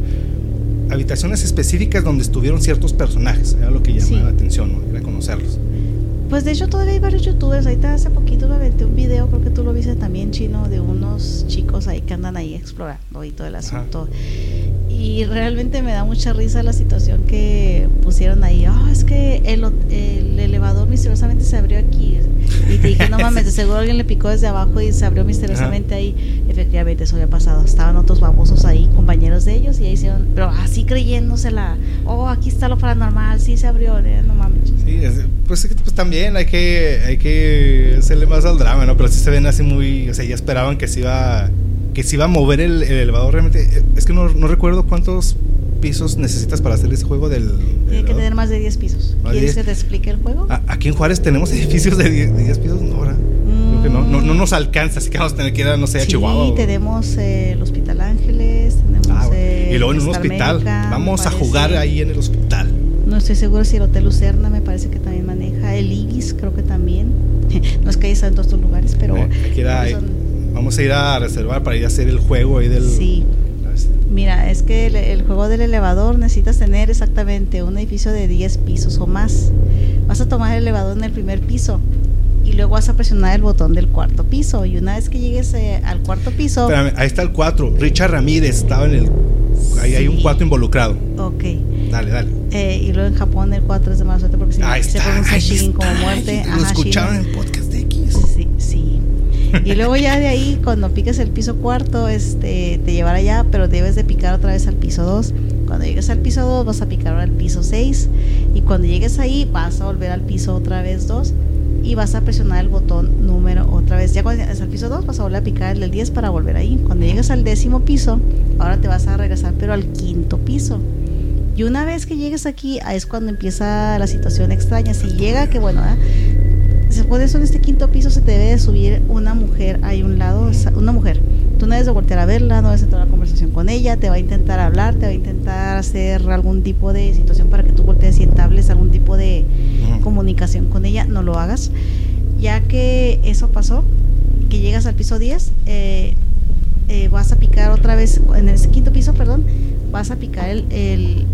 habitaciones específicas donde estuvieron ciertos personajes, era lo que llamaba la atención, ¿no? era conocerlos. Pues de hecho todavía hay varios youtubers, ahorita hace poquito me aventé un video, creo que tú lo viste también chino, de unos chicos ahí que andan ahí explorando y todo el asunto. Y realmente me da mucha risa la situación que pusieron ahí. Oh, es que el, el elevador misteriosamente se abrió aquí. Y te dije, no [laughs] mames, de seguro alguien le picó desde abajo y se abrió misteriosamente ahí. Efectivamente, eso había pasado. Estaban otros babosos ahí, compañeros de ellos, y ahí hicieron, pero así creyéndosela. Oh, aquí está lo paranormal, sí se abrió, eh, no mames. Sí, pues, pues, también hay que, hay que hacerle más al drama, ¿no? Pero sí se ven así muy, o sea, ya esperaban que se iba que se iba a mover el, elevador realmente. Eh, es que no, no, recuerdo cuántos pisos necesitas para hacer ese juego del. Tiene que tener más de 10 pisos. ¿Quieres que te explique el juego? aquí en Juárez tenemos [laughs] edificios de 10, pisos, no. Creo que no, no, no, nos alcanza, así que vamos a tener que ir a, no sé, a Chihuahua. Sí, tenemos eh, el Hospital Ángeles, tenemos. Ah, eh, y luego en un hospital. vamos a jugar ahí en el hospital. No estoy seguro si el Hotel Lucerna parece que también maneja. El Ibis creo que también. [laughs] no es que haya en todos estos lugares, pero. era, Vamos a ir a reservar para ir a hacer el juego ahí del... Sí. Mira, es que el, juego del elevador necesitas tener exactamente un edificio de 10 pisos o más. Vas a tomar el elevador en el primer piso y luego vas a presionar el botón del cuarto piso. Y una vez que llegues eh, al cuarto piso... Espérame, ahí está el 4. Richard Ramírez estaba en el... Ahí hay un 4 involucrado. Ok. Dale, dale. Eh, y luego en Japón el 4 es de suerte porque si se pronuncia Shin como muerte. Lo escucharon en podcast de X. Sí, sí. Y luego ya de ahí, cuando piques el piso cuarto, este, te llevará allá, pero debes de picar otra vez al piso 2. Cuando llegues al piso 2, vas a picar al piso 6. Y cuando llegues ahí, vas a volver al piso otra vez 2. Y vas a presionar el botón número otra vez. Ya cuando llegues al piso 2, vas a volver a picar el del 10 para volver ahí. Cuando llegues al décimo piso, ahora te vas a regresar, pero al quinto piso. Y una vez que llegues aquí, ahí es cuando empieza la situación extraña. Si llega, que bueno, ¿eh? se puede eso en este quinto piso se te debe de subir una mujer ahí a un lado, una mujer. Tú no debes de voltear a verla, no debes entrar a la conversación con ella, te va a intentar hablar, te va a intentar hacer algún tipo de situación para que tú voltees y entables algún tipo de comunicación con ella, no lo hagas. Ya que eso pasó, que llegas al piso 10, eh, eh, vas a picar otra vez, en ese quinto piso, perdón, vas a picar el, el,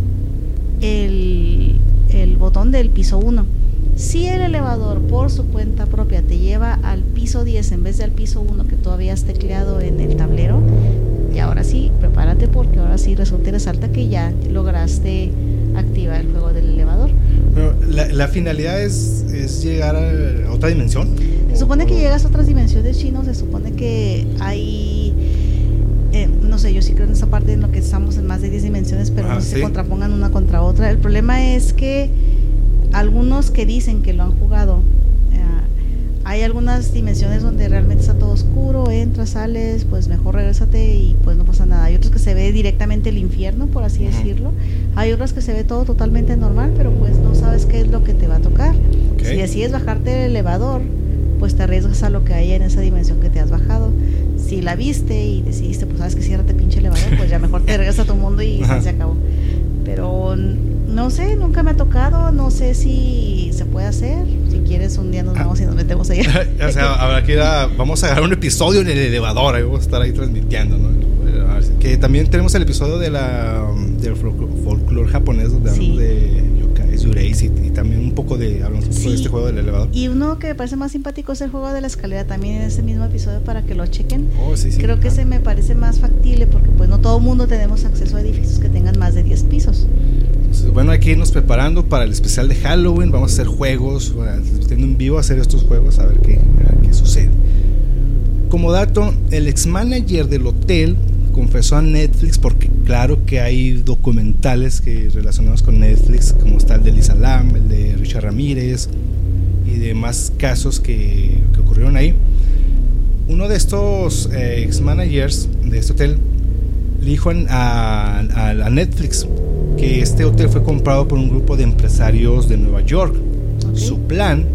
el, el botón del piso 1 si el elevador por su cuenta propia te lleva al piso 10 en vez de al piso 1 que todavía has tecleado en el tablero, y ahora sí, prepárate porque ahora sí resulta resalta que ya lograste activar el juego del elevador. la, finalidad es, es, llegar a otra dimensión. Se supone que llegas a otras dimensiones chinos, se supone que hay... No sé, yo sí creo en esa parte en lo que estamos en más de 10 dimensiones, pero no se contrapongan una contra otra. El problema es que algunos que dicen que lo han jugado, eh, hay algunas dimensiones donde realmente está todo oscuro, entras, sales, pues mejor regrésate y pues no pasa nada. Hay otros que se ve directamente el infierno, por así decirlo. Hay otras que se ve todo totalmente normal, pero pues no sabes qué es lo que te va a tocar. Si decides bajarte el elevador, pues te arriesgas a lo que hay en esa dimensión que te has bajado. Si la viste y decidiste, pues sabes que ciérrate pinche elevador, pues ya mejor te [laughs] regresas a tu mundo y se acabó. Pero no sé, nunca me ha tocado, no sé si se puede hacer. Si quieres, un día nos vamos y nos metemos ahí. [laughs] o sea, habrá que ir a, vamos a grabar un episodio en el elevador, ahí vamos a estar ahí transmitiendo, ¿no? Que también tenemos el episodio de la, del folclore japonés, donde hablamos de yokai, y, también un poco de, hablamos un poco de este juego del elevador. Y uno que me parece más simpático es el juego de la escalera, también en ese mismo episodio para que lo chequen. Oh, sí, sí, Creo que ese me parece más factible porque pues no todo mundo tenemos acceso a edificios que tengan más de 10 pisos bueno, hay que irnos preparando para el especial de Halloween. Vamos a hacer juegos, teniendo en vivo a hacer estos juegos, a ver qué, qué sucede. Como dato, el ex manager del hotel confesó a Netflix, porque claro que hay documentales que relacionados con Netflix, como está el de Lisa Lam, el de Richard Ramírez y demás casos que, que ocurrieron ahí. Uno de estos eh, ex managers de este hotel le dijo a, a Netflix que este hotel fue comprado por un grupo de empresarios de Nueva York. Su plan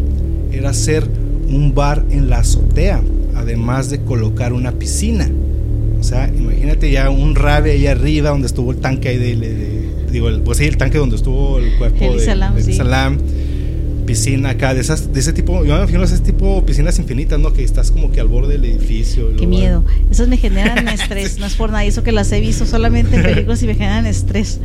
era hacer un bar en la azotea, además de colocar una piscina. O sea, imagínate ya un rave ahí arriba donde estuvo el tanque ahí de, de- de- digo, el, pues sí, el tanque donde estuvo el cuerpo El de, Salam, de sí. Salam. Piscina acá, de esas, de ese tipo, yo me imagino ese tipo piscinas infinitas, ¿no? Que estás como que al borde del edificio. Qué miedo. Esas me generan [laughs] estrés. No es por nada. Eso que las he visto solamente en películas y me generan estrés.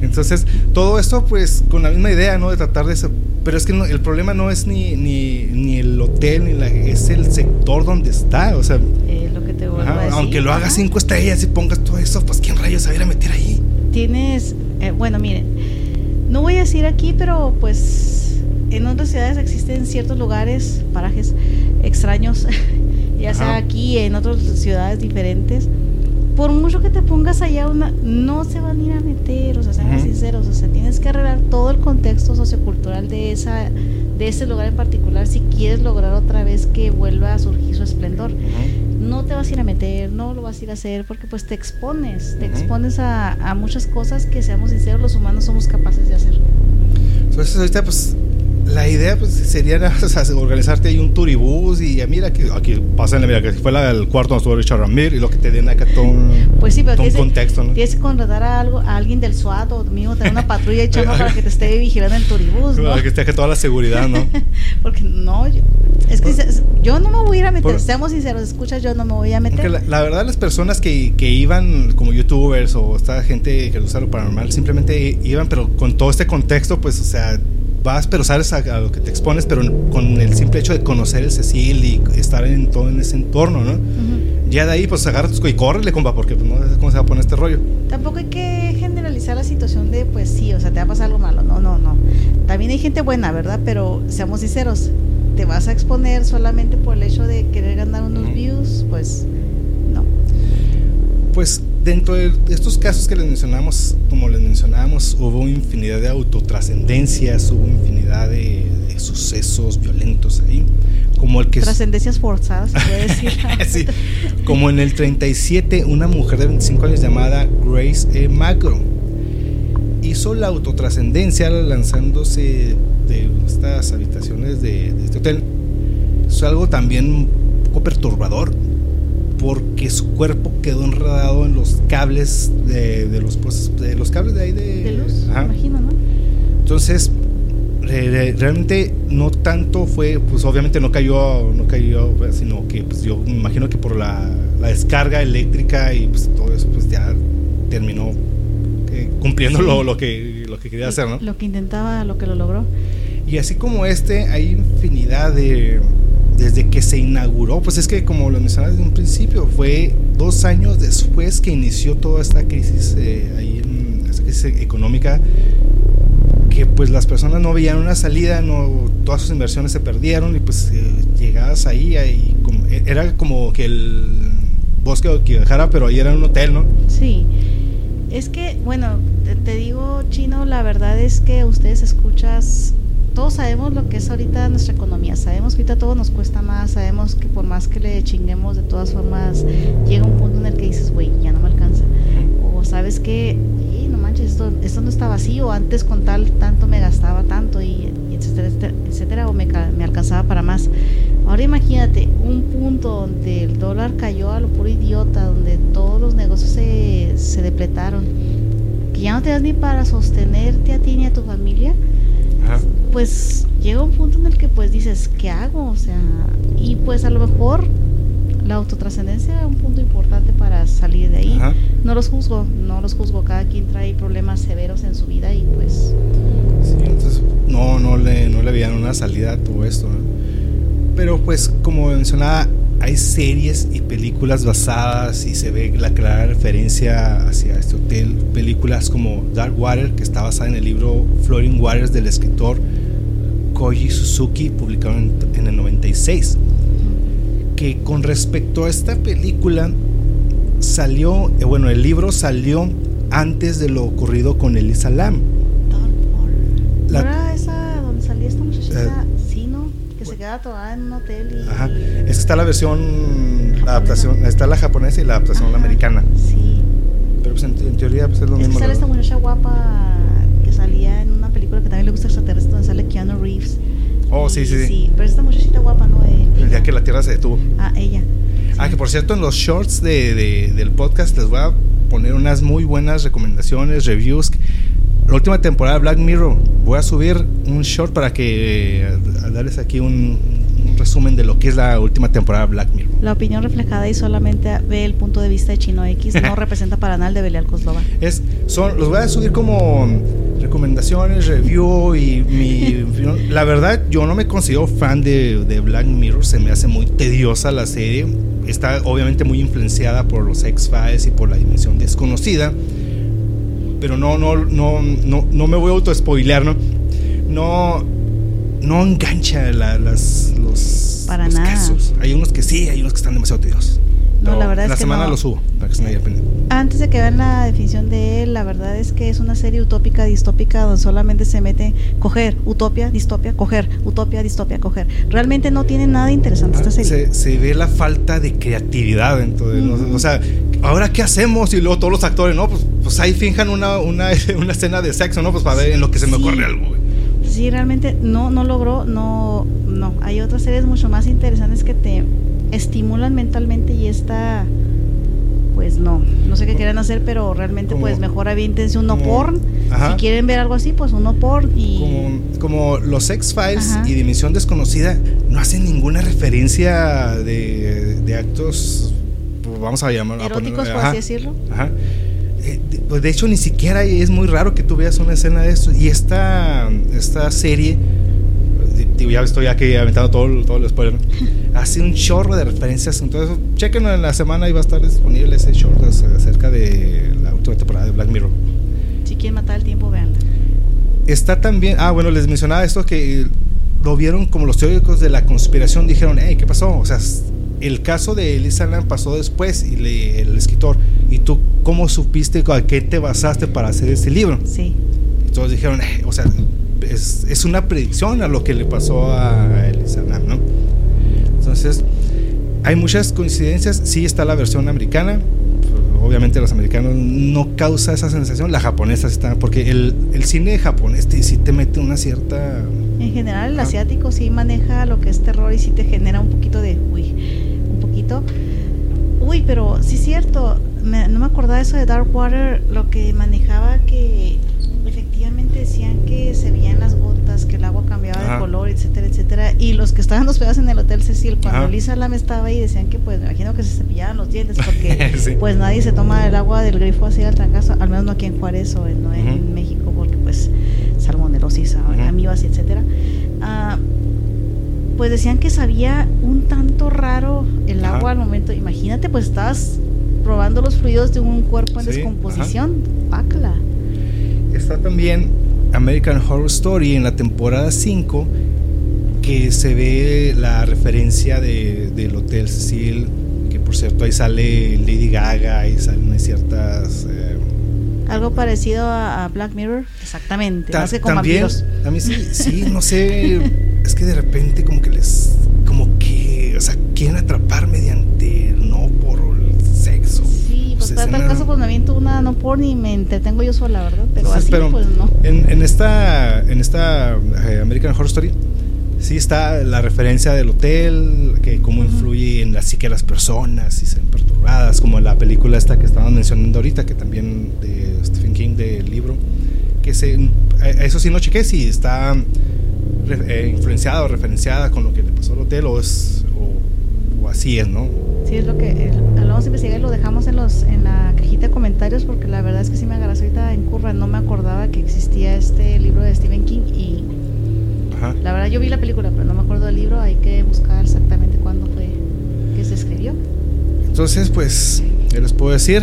Entonces, todo esto pues con la misma idea, ¿no? De tratar de... Pero es que no- el problema no es ni, ni, ni el hotel, ni la, es el sector donde está. O sea, Eh, lo que te ajá, a decir. aunque lo hagas cinco estrellas y pongas todo eso, pues ¿quién rayos se va a ir a meter ahí? Tienes, eh, bueno, miren, no voy a decir aquí, pero pues en otras ciudades existen ciertos lugares, parajes extraños, [laughs] ya sea Ajá. aquí, en otras ciudades diferentes. Por mucho que te pongas allá, una, no se van a ir a meter, o sea, seamos Ujú. sinceros, o sea, tienes que arreglar todo el contexto sociocultural de esa de ese lugar en particular si quieres lograr otra vez que vuelva a surgir su esplendor no te vas a ir a meter, no lo vas a ir a hacer, porque pues te expones, te expones a, a muchas cosas que, seamos sinceros, los humanos somos capaces de hacer. Entonces ahorita pues la idea pues sería [laughs] o sea, organizarte ahí un turibús y ya mira que aquí pasan, mira que fue la, el cuarto donde estuvo Richard Ramir y lo que te den acá todo un, Pues sí, pero todo un contexto, ¿no? tienes que contratar a, algo, a alguien del SWAT o mismo tener una patrulla echando [laughs] para que te esté vigilando el turibús, ¿no? Para que esté toda la seguridad, ¿no? [laughs] Porque no, yo, es que Por- yo no me voy a ir a meter, por- seamos sinceros, escucha, yo no me voy a meter. Porque la, la verdad las personas que, que iban como youtubers o esta gente que gusta lo paranormal simplemente iban pero con todo este contexto pues o sea vas pero sabes a, a lo que te expones pero con el simple hecho de conocer el Cecil y estar en todo en ese entorno ¿no? Ya de ahí pues agarra tus y córrele compa porque pues, no sé cómo se va a poner este rollo Tampoco hay que generalizar la situación de, pues sí, o sea, te va a pasar algo malo. No, no, no. También hay gente buena, ¿verdad? Pero seamos sinceros, te vas a exponer solamente por el hecho de querer ganar unos views, pues no. pues dentro de estos casos que les mencionamos como les mencionábamos hubo infinidad de autotrascendencias hubo infinidad de, de sucesos violentos ahí como el que Trascendencias forzadas, se puede decir. [laughs] Sí, como en el 37, una mujer de 25 años llamada Grace E. Magro hizo la autotrascendencia lanzándose de estas habitaciones de, de este hotel. Es algo también un poco perturbador porque su cuerpo quedó enredado en los cables de, de los pues, de los cables de ahí de, De luz, Ajá. me imagino, ¿no? Entonces, re- re- realmente no tanto fue, pues obviamente no cayó, no cayó, pues, sino que pues yo me imagino que por la, la descarga eléctrica y pues todo eso, pues ya terminó eh, cumpliendo Sí. lo, lo que, lo que quería hacer, ¿no? Lo que intentaba, lo que lo logró. Y así como este, hay infinidad de. Desde que se inauguró, pues es que como lo mencionaba desde un principio, fue dos años después que inició toda esta crisis eh, ahí en esta crisis económica, que pues las personas no veían una salida, no todas sus inversiones se perdieron y pues eh, llegabas ahí y como- e- era como que el bosque que dejara, pero ahí era un hotel, ¿no? Sí. Es que, bueno, te, te digo, Chino, la verdad es que ustedes escuchas, todos sabemos lo que es ahorita nuestra economía, sabemos que ahorita todo nos cuesta más, sabemos que por más que le chinguemos, de todas formas, llega un punto en el que dices, güey, ya no me alcanza. O sabes que, "Ey, no manches, esto, esto no está vacío, antes con tal tanto me gastaba tanto y, y etcétera, etcétera, o me, me alcanzaba para más. Ahora imagínate un punto donde el dólar cayó a lo puro idiota, donde todos los negocios se, se depletaron, que ya no te das ni para sostenerte a ti ni a tu familia, Ajá. pues llega un punto en el que pues dices, ¿qué hago? O sea, y pues a lo mejor la autotrascendencia era un punto importante para salir de ahí. Ajá. No los juzgo, no los juzgo, cada quien trae problemas severos en su vida y pues Sí, entonces no, no le, no le veían una salida a todo esto. ¿no? Pero pues como mencionaba, hay series y películas basadas y se ve la clara referencia hacia este hotel. Películas como Dark Water, que está basada en el libro Floating Waters del escritor Koji Suzuki, publicado en, en el 96. Que con respecto a esta película, salió, eh, bueno, el libro salió antes de lo ocurrido con Elisa Lam. ¿No La- era esa donde salía esta muchachita? Que queda toda en un hotel y... Ajá. Es que está la versión, la adaptación, está la japonesa y la adaptación Ajá, americana. Sí. Pero pues en, en teoría pues es lo Es que mismo. sale la esta muchacha guapa que salía en una película que también le gusta extraterrestre donde sale Keanu Reeves. Oh, sí, Y sí, sí. Sí, pero esta muchachita guapa, ¿no? Eh, El ella. día que la Tierra se detuvo. Ah, ella. Sí, Ah, que por cierto, en los shorts de, de, del podcast les voy a poner unas muy buenas recomendaciones, reviews. La última temporada de Black Mirror, voy a subir un short para que eh, darles aquí un, un resumen de lo que es la última temporada de Black Mirror. La opinión reflejada y solamente ve el punto de vista de Chino X, no [laughs] representa para nada el de Belial Koslova. Es, son, los voy a subir como recomendaciones, review y mi... [laughs] la verdad, yo no me considero fan de, de, Black Mirror, se me hace muy tediosa la serie. Está obviamente muy influenciada por los X-Files y por la dimensión desconocida. Pero no, no, no, no, no me voy a auto-spoilear, ¿no? No, no engancha la, las, los, Para los nada. casos. Hay unos que sí, hay unos que están demasiado tediosos. No, la verdad es la que semana no. lo subo, para que se me. Antes de que vean la definición de él, la verdad es que es una serie utópica, distópica, donde solamente se mete coger, utopia, distopia, coger, utopia, distopia, coger. Realmente no tiene nada interesante esta Ah, serie. Se, se ve la falta de creatividad ¿no? Ujú. o sea, ahora qué hacemos y luego todos los actores, no, pues, pues ahí finjan una, una, [laughs] una escena de sexo, no, pues para ver en lo que se me Sí. ocurre algo. güey. Sí, realmente no, no logró, no, no. Hay otras series mucho más interesantes que te estimulan mentalmente y esta, pues no, no sé qué quieren hacer, pero realmente Como- pues mejor aviéntense un no como- porn. ajá. Si quieren ver algo así, pues un no porn y... Como, como los X-Files y Dimensión Desconocida no hacen ninguna referencia de, de actos, vamos a llamar a eróticos, poner- por ajá, así decirlo. Ajá. Eh, de, pues de hecho, ni siquiera es muy raro que tú veas una escena de esto. Y esta, esta serie, eh, digo, ya estoy aquí aventando todo, todo el spoiler, ¿no? [laughs] hace un chorro de referencias. Entonces, chequenlo en la semana y va a estar disponible ese short acerca de la última temporada de Black Mirror. Si quieren matar el tiempo, veanla. Está también, ah, bueno, les mencionaba esto que lo vieron como los teóricos de la conspiración dijeron, hey, ¿qué pasó? O sea, el caso de Elisa Lam pasó después y le- el escritor, ¿y tú cómo supiste a qué te basaste para hacer este libro? Sí. Y todos dijeron, "Eh, o sea, es, es una predicción a lo que le pasó a Elisa Lam, ¿no? Entonces, hay muchas coincidencias, sí está la versión americana, obviamente los americanos no causa esa sensación, la japonesa está, porque el, el cine japonés te- sí te mete una cierta... En general, el asiático sí maneja lo que es terror y sí te genera un poquito de. Uy, poquito. Uy, pero sí es cierto. me- no me acordaba eso de Dark Water. Lo que manejaba que efectivamente decían que se veían las gotas, que el agua cambiaba Ajá. de color, etcétera, etcétera. Y los que estaban hospedados en el Hotel Cecil, cuando Ajá. Lisa Lam estaba ahí, decían que, pues, me imagino que se cepillaban los dientes porque. [laughs] Sí. Pues nadie se toma el agua del grifo así al trancazo, al menos no aquí en Juárez o en, no en. México, porque pues salmonelosis, Ujú. amibas, etcétera. Ah, pues decían que sabía un tanto raro el Ajá. agua al momento. Imagínate, pues estabas probando los fluidos de un cuerpo en Sí, descomposición. Bácala. Está también American Horror Story en la temporada 5, que se ve la referencia de, del Hotel Cecil, que por cierto ahí sale Lady Gaga y salen ciertas... eh, Algo parecido a, a Black Mirror. Exactamente. Ta- más que con también, vampiros. a mí sí, sí, no sé, es que de repente como que les, como que, o sea, quieren atrapar mediante, no por el sexo. Sí, pues Pues para tal caso, pues me aviento una no porn y me entretengo yo sola, ¿verdad? Pero Entonces, así, pero pues no. En, en esta, en esta eh, American Horror Story, sí está la referencia del hotel, que cómo influye en la psique de las personas, si se ven perturbadas, como la película esta que estaban mencionando ahorita, que también de Stephen King, del libro, que se, eh, eso sí no chequé si está eh, influenciada o referenciada con lo que le pasó al hotel o es o, o así es, ¿no? Sí, es lo que eh, investigar y lo dejamos en los en la cajita de comentarios porque la verdad es que sí me agarras ahorita en curva. No me acordaba que existía este libro de Stephen King y Ajá. la verdad yo vi la película, pero no me acuerdo del libro. Hay que buscar exactamente cuándo fue que se escribió. Entonces, pues, ¿qué les puedo decir?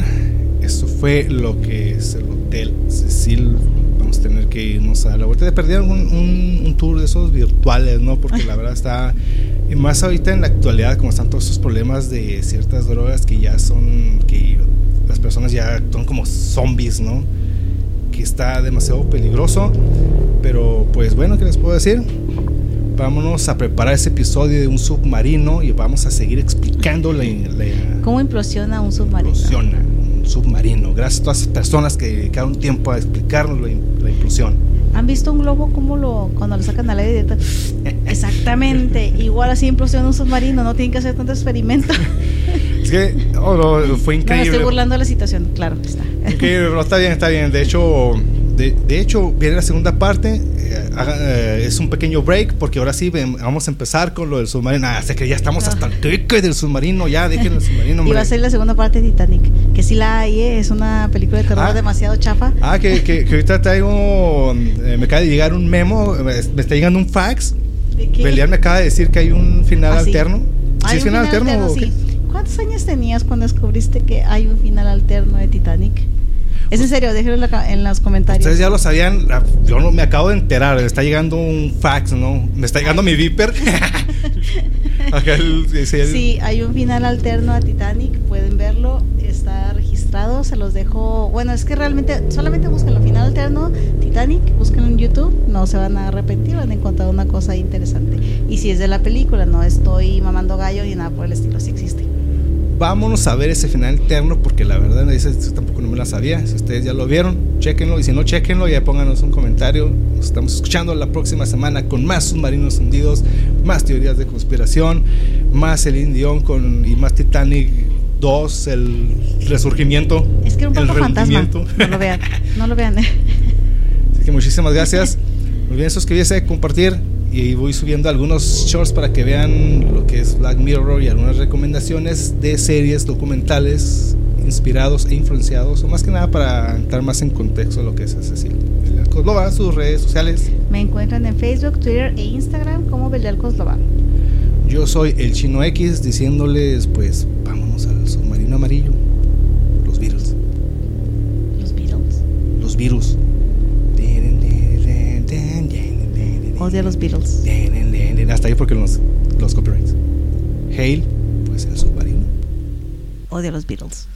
Esto fue lo que es el Hotel Cecil. Vamos a tener que irnos a la vuelta de perder un, un, un tour de esos virtuales, ¿no? Porque la verdad está. Y más ahorita en la actualidad, como están todos estos problemas de ciertas drogas que ya son. que las personas ya actúan como zombies, ¿no? Que está demasiado peligroso. Pero, pues bueno, ¿qué les puedo decir? Vámonos a preparar ese episodio de un submarino y vamos a seguir explicando la, la ¿Cómo implosiona un submarino? implosiona submarino. Gracias a todas esas personas que dedicaron tiempo a explicarnos la, im- la implosión. ¿Han visto un globo cómo lo cuando lo sacan al aire? [laughs] Exactamente, igual así implosiona un submarino, no tienen que hacer tanto experimento. [laughs] Es que oh, no, fue No, increíble. estoy burlando de la situación, claro, está. Increíble, pero está bien, está bien. De hecho, de, de hecho, viene la segunda parte. eh, eh, es un pequeño break porque ahora sí vamos a empezar con lo del submarino. Ah, sé que ya estamos hasta el teque del submarino. Ya, dejen el submarino. [laughs] Y va a ser la segunda parte de Titanic, que sí la hay, ¿eh? es una película de terror Ah. demasiado chafa. Ah, que, que, que ahorita traigo. eh, me acaba de llegar un memo. Me, me está llegando un fax. Belial me acaba de decir que hay un final Ah, alterno. ¿Sí es un final, alterno? o qué? sí. ¿Cuántos años tenías cuando descubriste que hay un final alterno de Titanic? Es en serio, déjenlo en, los comentarios. Ustedes ya lo sabían, yo no me acabo de enterar, me está llegando un fax, ¿no? Me está llegando mi Viper. [laughs] Sí, hay un final alterno a Titanic, pueden verlo, está registrado, se los dejo. Bueno, es que realmente solamente busquen el final alterno Titanic, búsquenlo en YouTube, no se van a arrepentir, van a encontrar una cosa interesante. Y si es de la película, no estoy mamando gallo ni nada por el estilo, sí existe. Vámonos a ver ese final alterno porque la verdad ese ese tampoco no me la sabía. Si ustedes ya lo vieron, chequenlo y si no, chequenlo ya pónganos un comentario. Nos estamos escuchando la próxima semana con más submarinos hundidos, más teorías de conspiración, más el Indión con y más Titanic 2, el resurgimiento. Es que era un poco fantasma. No lo vean, no lo vean. [laughs] Así que muchísimas gracias. No [laughs] olviden suscribirse, compartir y voy subiendo algunos shorts para que vean lo que es Black Mirror y algunas recomendaciones de series documentales inspirados e influenciados, o más que nada para entrar más en contexto de lo que es Cecil. Coslova, sus redes sociales. Me encuentran en Facebook, Twitter e Instagram como Belial Coslova. Yo soy el Chino X diciéndoles, pues, vámonos al submarino amarillo. Los virus. Los Beatles. Los virus. Odio a los Beatles. Hasta ahí porque los, los copyrights. Hail, pues el submarino. Odio a los Beatles.